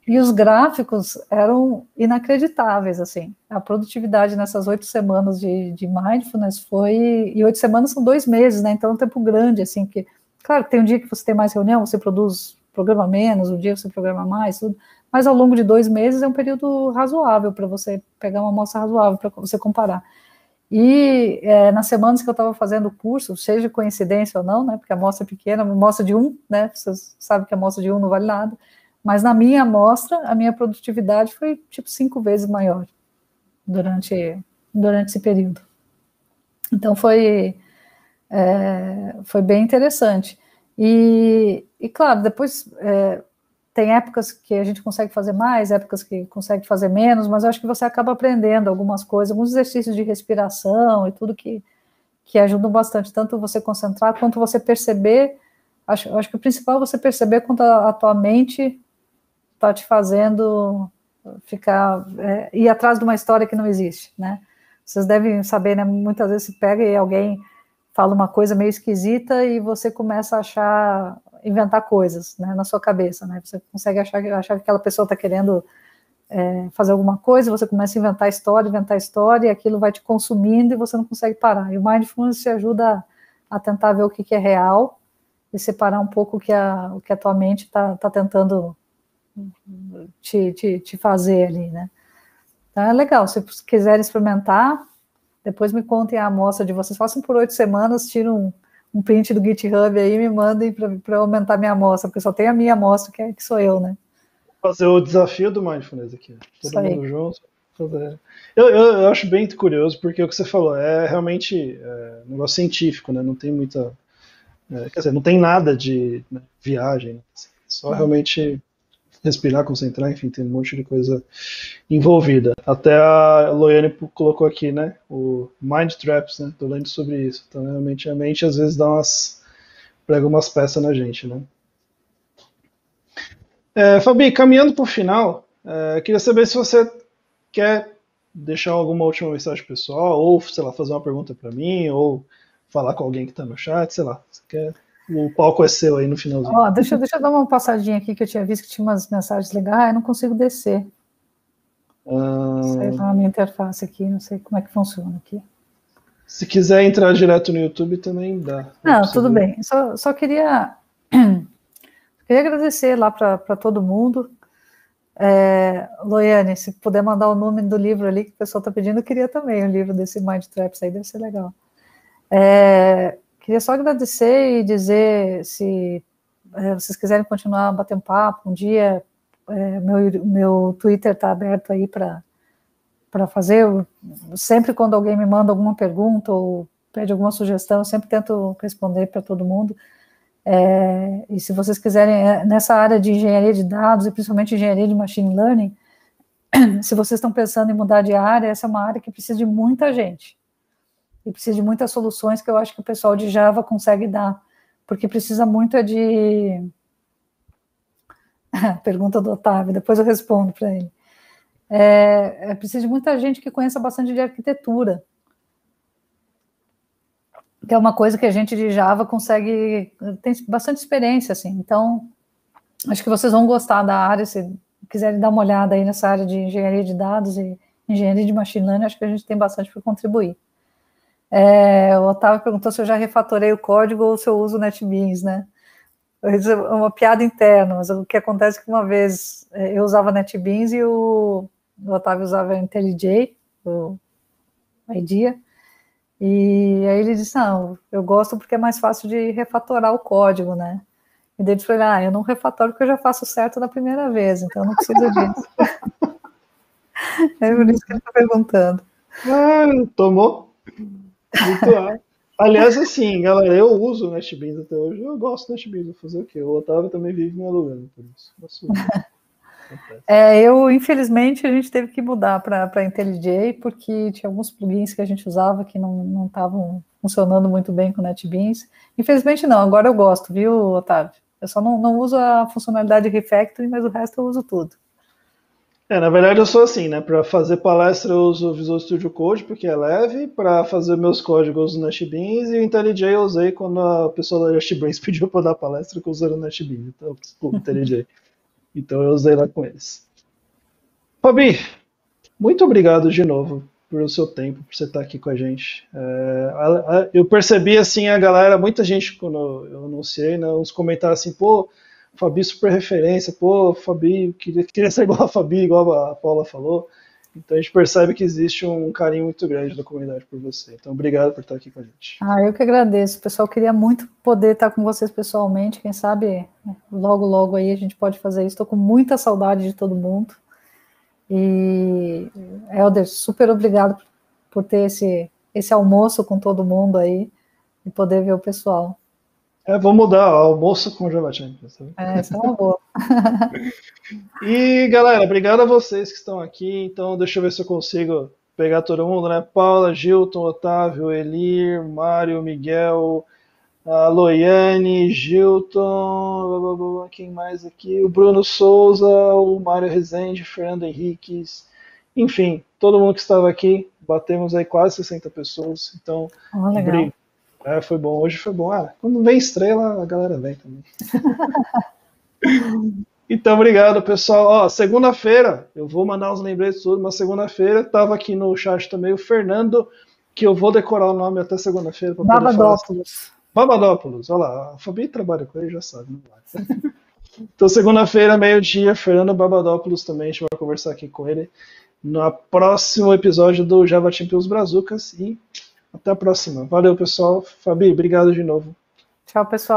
E os gráficos eram inacreditáveis, assim. A produtividade nessas oito semanas de, de mindfulness foi... E oito semanas são dois meses, né? Então é um tempo grande, assim, que... Claro, tem um dia que você tem mais reunião, você produz, programa menos, um dia você programa mais, tudo. mas ao longo de dois meses é um período razoável para você pegar uma amostra razoável para você comparar. E é, nas semanas que eu estava fazendo o curso, seja coincidência ou não, né, porque a amostra é pequena, amostra de um, né, vocês sabem que a amostra de um não vale nada, mas na minha amostra, a minha produtividade foi tipo cinco vezes maior durante, durante esse período. Então foi, é, foi bem interessante. E, e claro, depois é, tem épocas que a gente consegue fazer mais, épocas que consegue fazer menos, mas eu acho que você acaba aprendendo algumas coisas, alguns exercícios de respiração e tudo que, que ajudam bastante, tanto você concentrar quanto você perceber. Acho, acho que o principal é você perceber quanto a, a tua mente está te fazendo ficar é, ir atrás de uma história que não existe, né? Vocês devem saber, né? Muitas vezes se pega e alguém fala uma coisa meio esquisita e você começa a achar, inventar coisas, né, na sua cabeça, né? Você consegue achar, achar que aquela pessoa está querendo é, fazer alguma coisa, você começa a inventar história, inventar história, e aquilo vai te consumindo e você não consegue parar. E o mindfulness te ajuda a, tentar ver o que, que, é real e separar um pouco o que a, o que a tua mente está tá tentando te, te, te fazer ali, né? Então é legal, se quiserem experimentar, depois me contem a amostra de vocês, façam por oito semanas, tiram um, um print do GitHub aí e me mandem para aumentar minha amostra, porque só tem a minha amostra, que, é, que sou eu, né? Fazer o desafio do Mindfulness aqui, todo mundo junto. Fazer. Eu, eu, eu, acho bem curioso, porque o que você falou é realmente é, um negócio científico, né? Não tem muita. É, quer dizer, não tem nada de né, viagem, né? só uhum. realmente respirar, concentrar, enfim, tem um monte de coisa envolvida. Até a Loiane colocou aqui, né, o Mind Traps, né, tô lendo sobre isso. Então, realmente, a mente às vezes dá umas, prega umas peças na gente, né. É, Fabi, caminhando para o final, é, queria saber se você quer deixar alguma última mensagem pessoal, ou, sei lá, fazer uma pergunta para mim, ou falar com alguém que está no chat, sei lá, você quer o palco é seu aí no finalzinho. Ó, deixa, deixa eu dar uma passadinha aqui que eu tinha visto que tinha umas mensagens legais, ah, eu não consigo descer. Ah, sei lá, minha interface aqui, não sei como é que funciona aqui. Se quiser entrar direto no YouTube também dá. Não, tudo bem. Só, só queria, queria agradecer lá para todo mundo. É, Loiane, se puder mandar o nome do livro ali que o pessoal está pedindo, eu queria também o livro desse Mind Traps aí, deve ser legal. É, Queria só agradecer e dizer se é, vocês quiserem continuar batendo papo um dia, é, meu, meu Twitter está aberto aí para para fazer. Eu, sempre quando alguém me manda alguma pergunta ou pede alguma sugestão, eu sempre tento responder para todo mundo. É, e se vocês quiserem, nessa área de engenharia de dados e principalmente engenharia de machine learning, se vocês estão pensando em mudar de área, essa é uma área que precisa de muita gente e precisa de muitas soluções que eu acho que o pessoal de Java consegue dar, porque precisa muito é de. Pergunta do Otávio, depois eu respondo para ele. É, é, precisa de muita gente que conheça bastante de arquitetura, que é uma coisa que a gente de Java consegue, tem bastante experiência, assim, então acho que vocês vão gostar da área, se quiserem dar uma olhada aí nessa área de engenharia de dados e engenharia de machine learning, acho que a gente tem bastante para contribuir. É, o Otávio perguntou se eu já refatorei o código ou se eu uso NetBeans, né? É uma piada interna, mas o que acontece é que uma vez é, eu usava NetBeans e o, o Otávio usava IntelliJ, o IDEA, e aí ele disse, não, eu gosto porque é mais fácil de refatorar o código, né? E daí ele falou, ah, eu não refatoro porque eu já faço certo da primeira vez, então não preciso disso. é por isso que ele está perguntando. Ah, tomou muito Aliás, assim, galera, eu uso NetBeans até hoje. Eu gosto do NetBeans, vou fazer o quê? O Otávio também vive me alugando por isso. É, eu, infelizmente, a gente teve que mudar para IntelliJ, porque tinha alguns plugins que a gente usava que não estavam funcionando muito bem com NetBeans. Infelizmente, não, agora eu gosto, viu, Otávio? Eu só não, não uso a funcionalidade refactoring, mas o resto eu uso tudo. É, na verdade eu sou assim, né? Para fazer palestra eu uso o Visual Studio Code porque é leve, para fazer meus códigos eu uso o NetBeans e o IntelliJ eu usei quando a pessoa da NetBeans pediu para dar palestra que eu usei o NetBeans, então, desculpa, IntelliJ. então eu usei lá com eles. Fabi, muito obrigado de novo pelo seu tempo, por você estar aqui com a gente. É, eu percebi assim a galera, muita gente quando eu anunciei, né, uns comentários assim, pô, Fabi super referência, pô, Fabi, queria, queria ser igual a Fabi, igual a Paula falou. Então a gente percebe que existe um carinho muito grande da comunidade por você. Então obrigado por estar aqui com a gente. Ah, eu que agradeço. Pessoal, queria muito poder estar com vocês pessoalmente. Quem sabe logo, logo aí a gente pode fazer isso. Estou com muita saudade de todo mundo. E Helder, super obrigado por ter esse, esse almoço com todo mundo aí e poder ver o pessoal. É, vou mudar, almoço com Java Champions. É, isso é uma boa. e galera, obrigado a vocês que estão aqui. Então, deixa eu ver se eu consigo pegar todo mundo, né? Paula, Gilton, Otávio, Elir, Mário, Miguel, a Loiane, Gilton, quem mais aqui? O Bruno Souza, o Mário Rezende, Fernando Henriques, enfim, todo mundo que estava aqui. Batemos aí quase 60 pessoas. Então, oh, legal. É, foi bom. Hoje foi bom. Ah, quando vem estrela, a galera vem também. então, obrigado, pessoal. Ó, segunda-feira, eu vou mandar os lembretes tudo, mas segunda-feira estava aqui no chat também o Fernando, que eu vou decorar o nome até segunda-feira. Babadópolis. Babadópolis, olha lá. A Fabi trabalha com ele, já sabe. Não vai. então, segunda-feira, meio-dia, Fernando Babadópolis também. A gente vai conversar aqui com ele no próximo episódio do Java Champions Brazucas. E até a próxima. Valeu, pessoal. Fabi, obrigado de novo. Tchau, pessoal.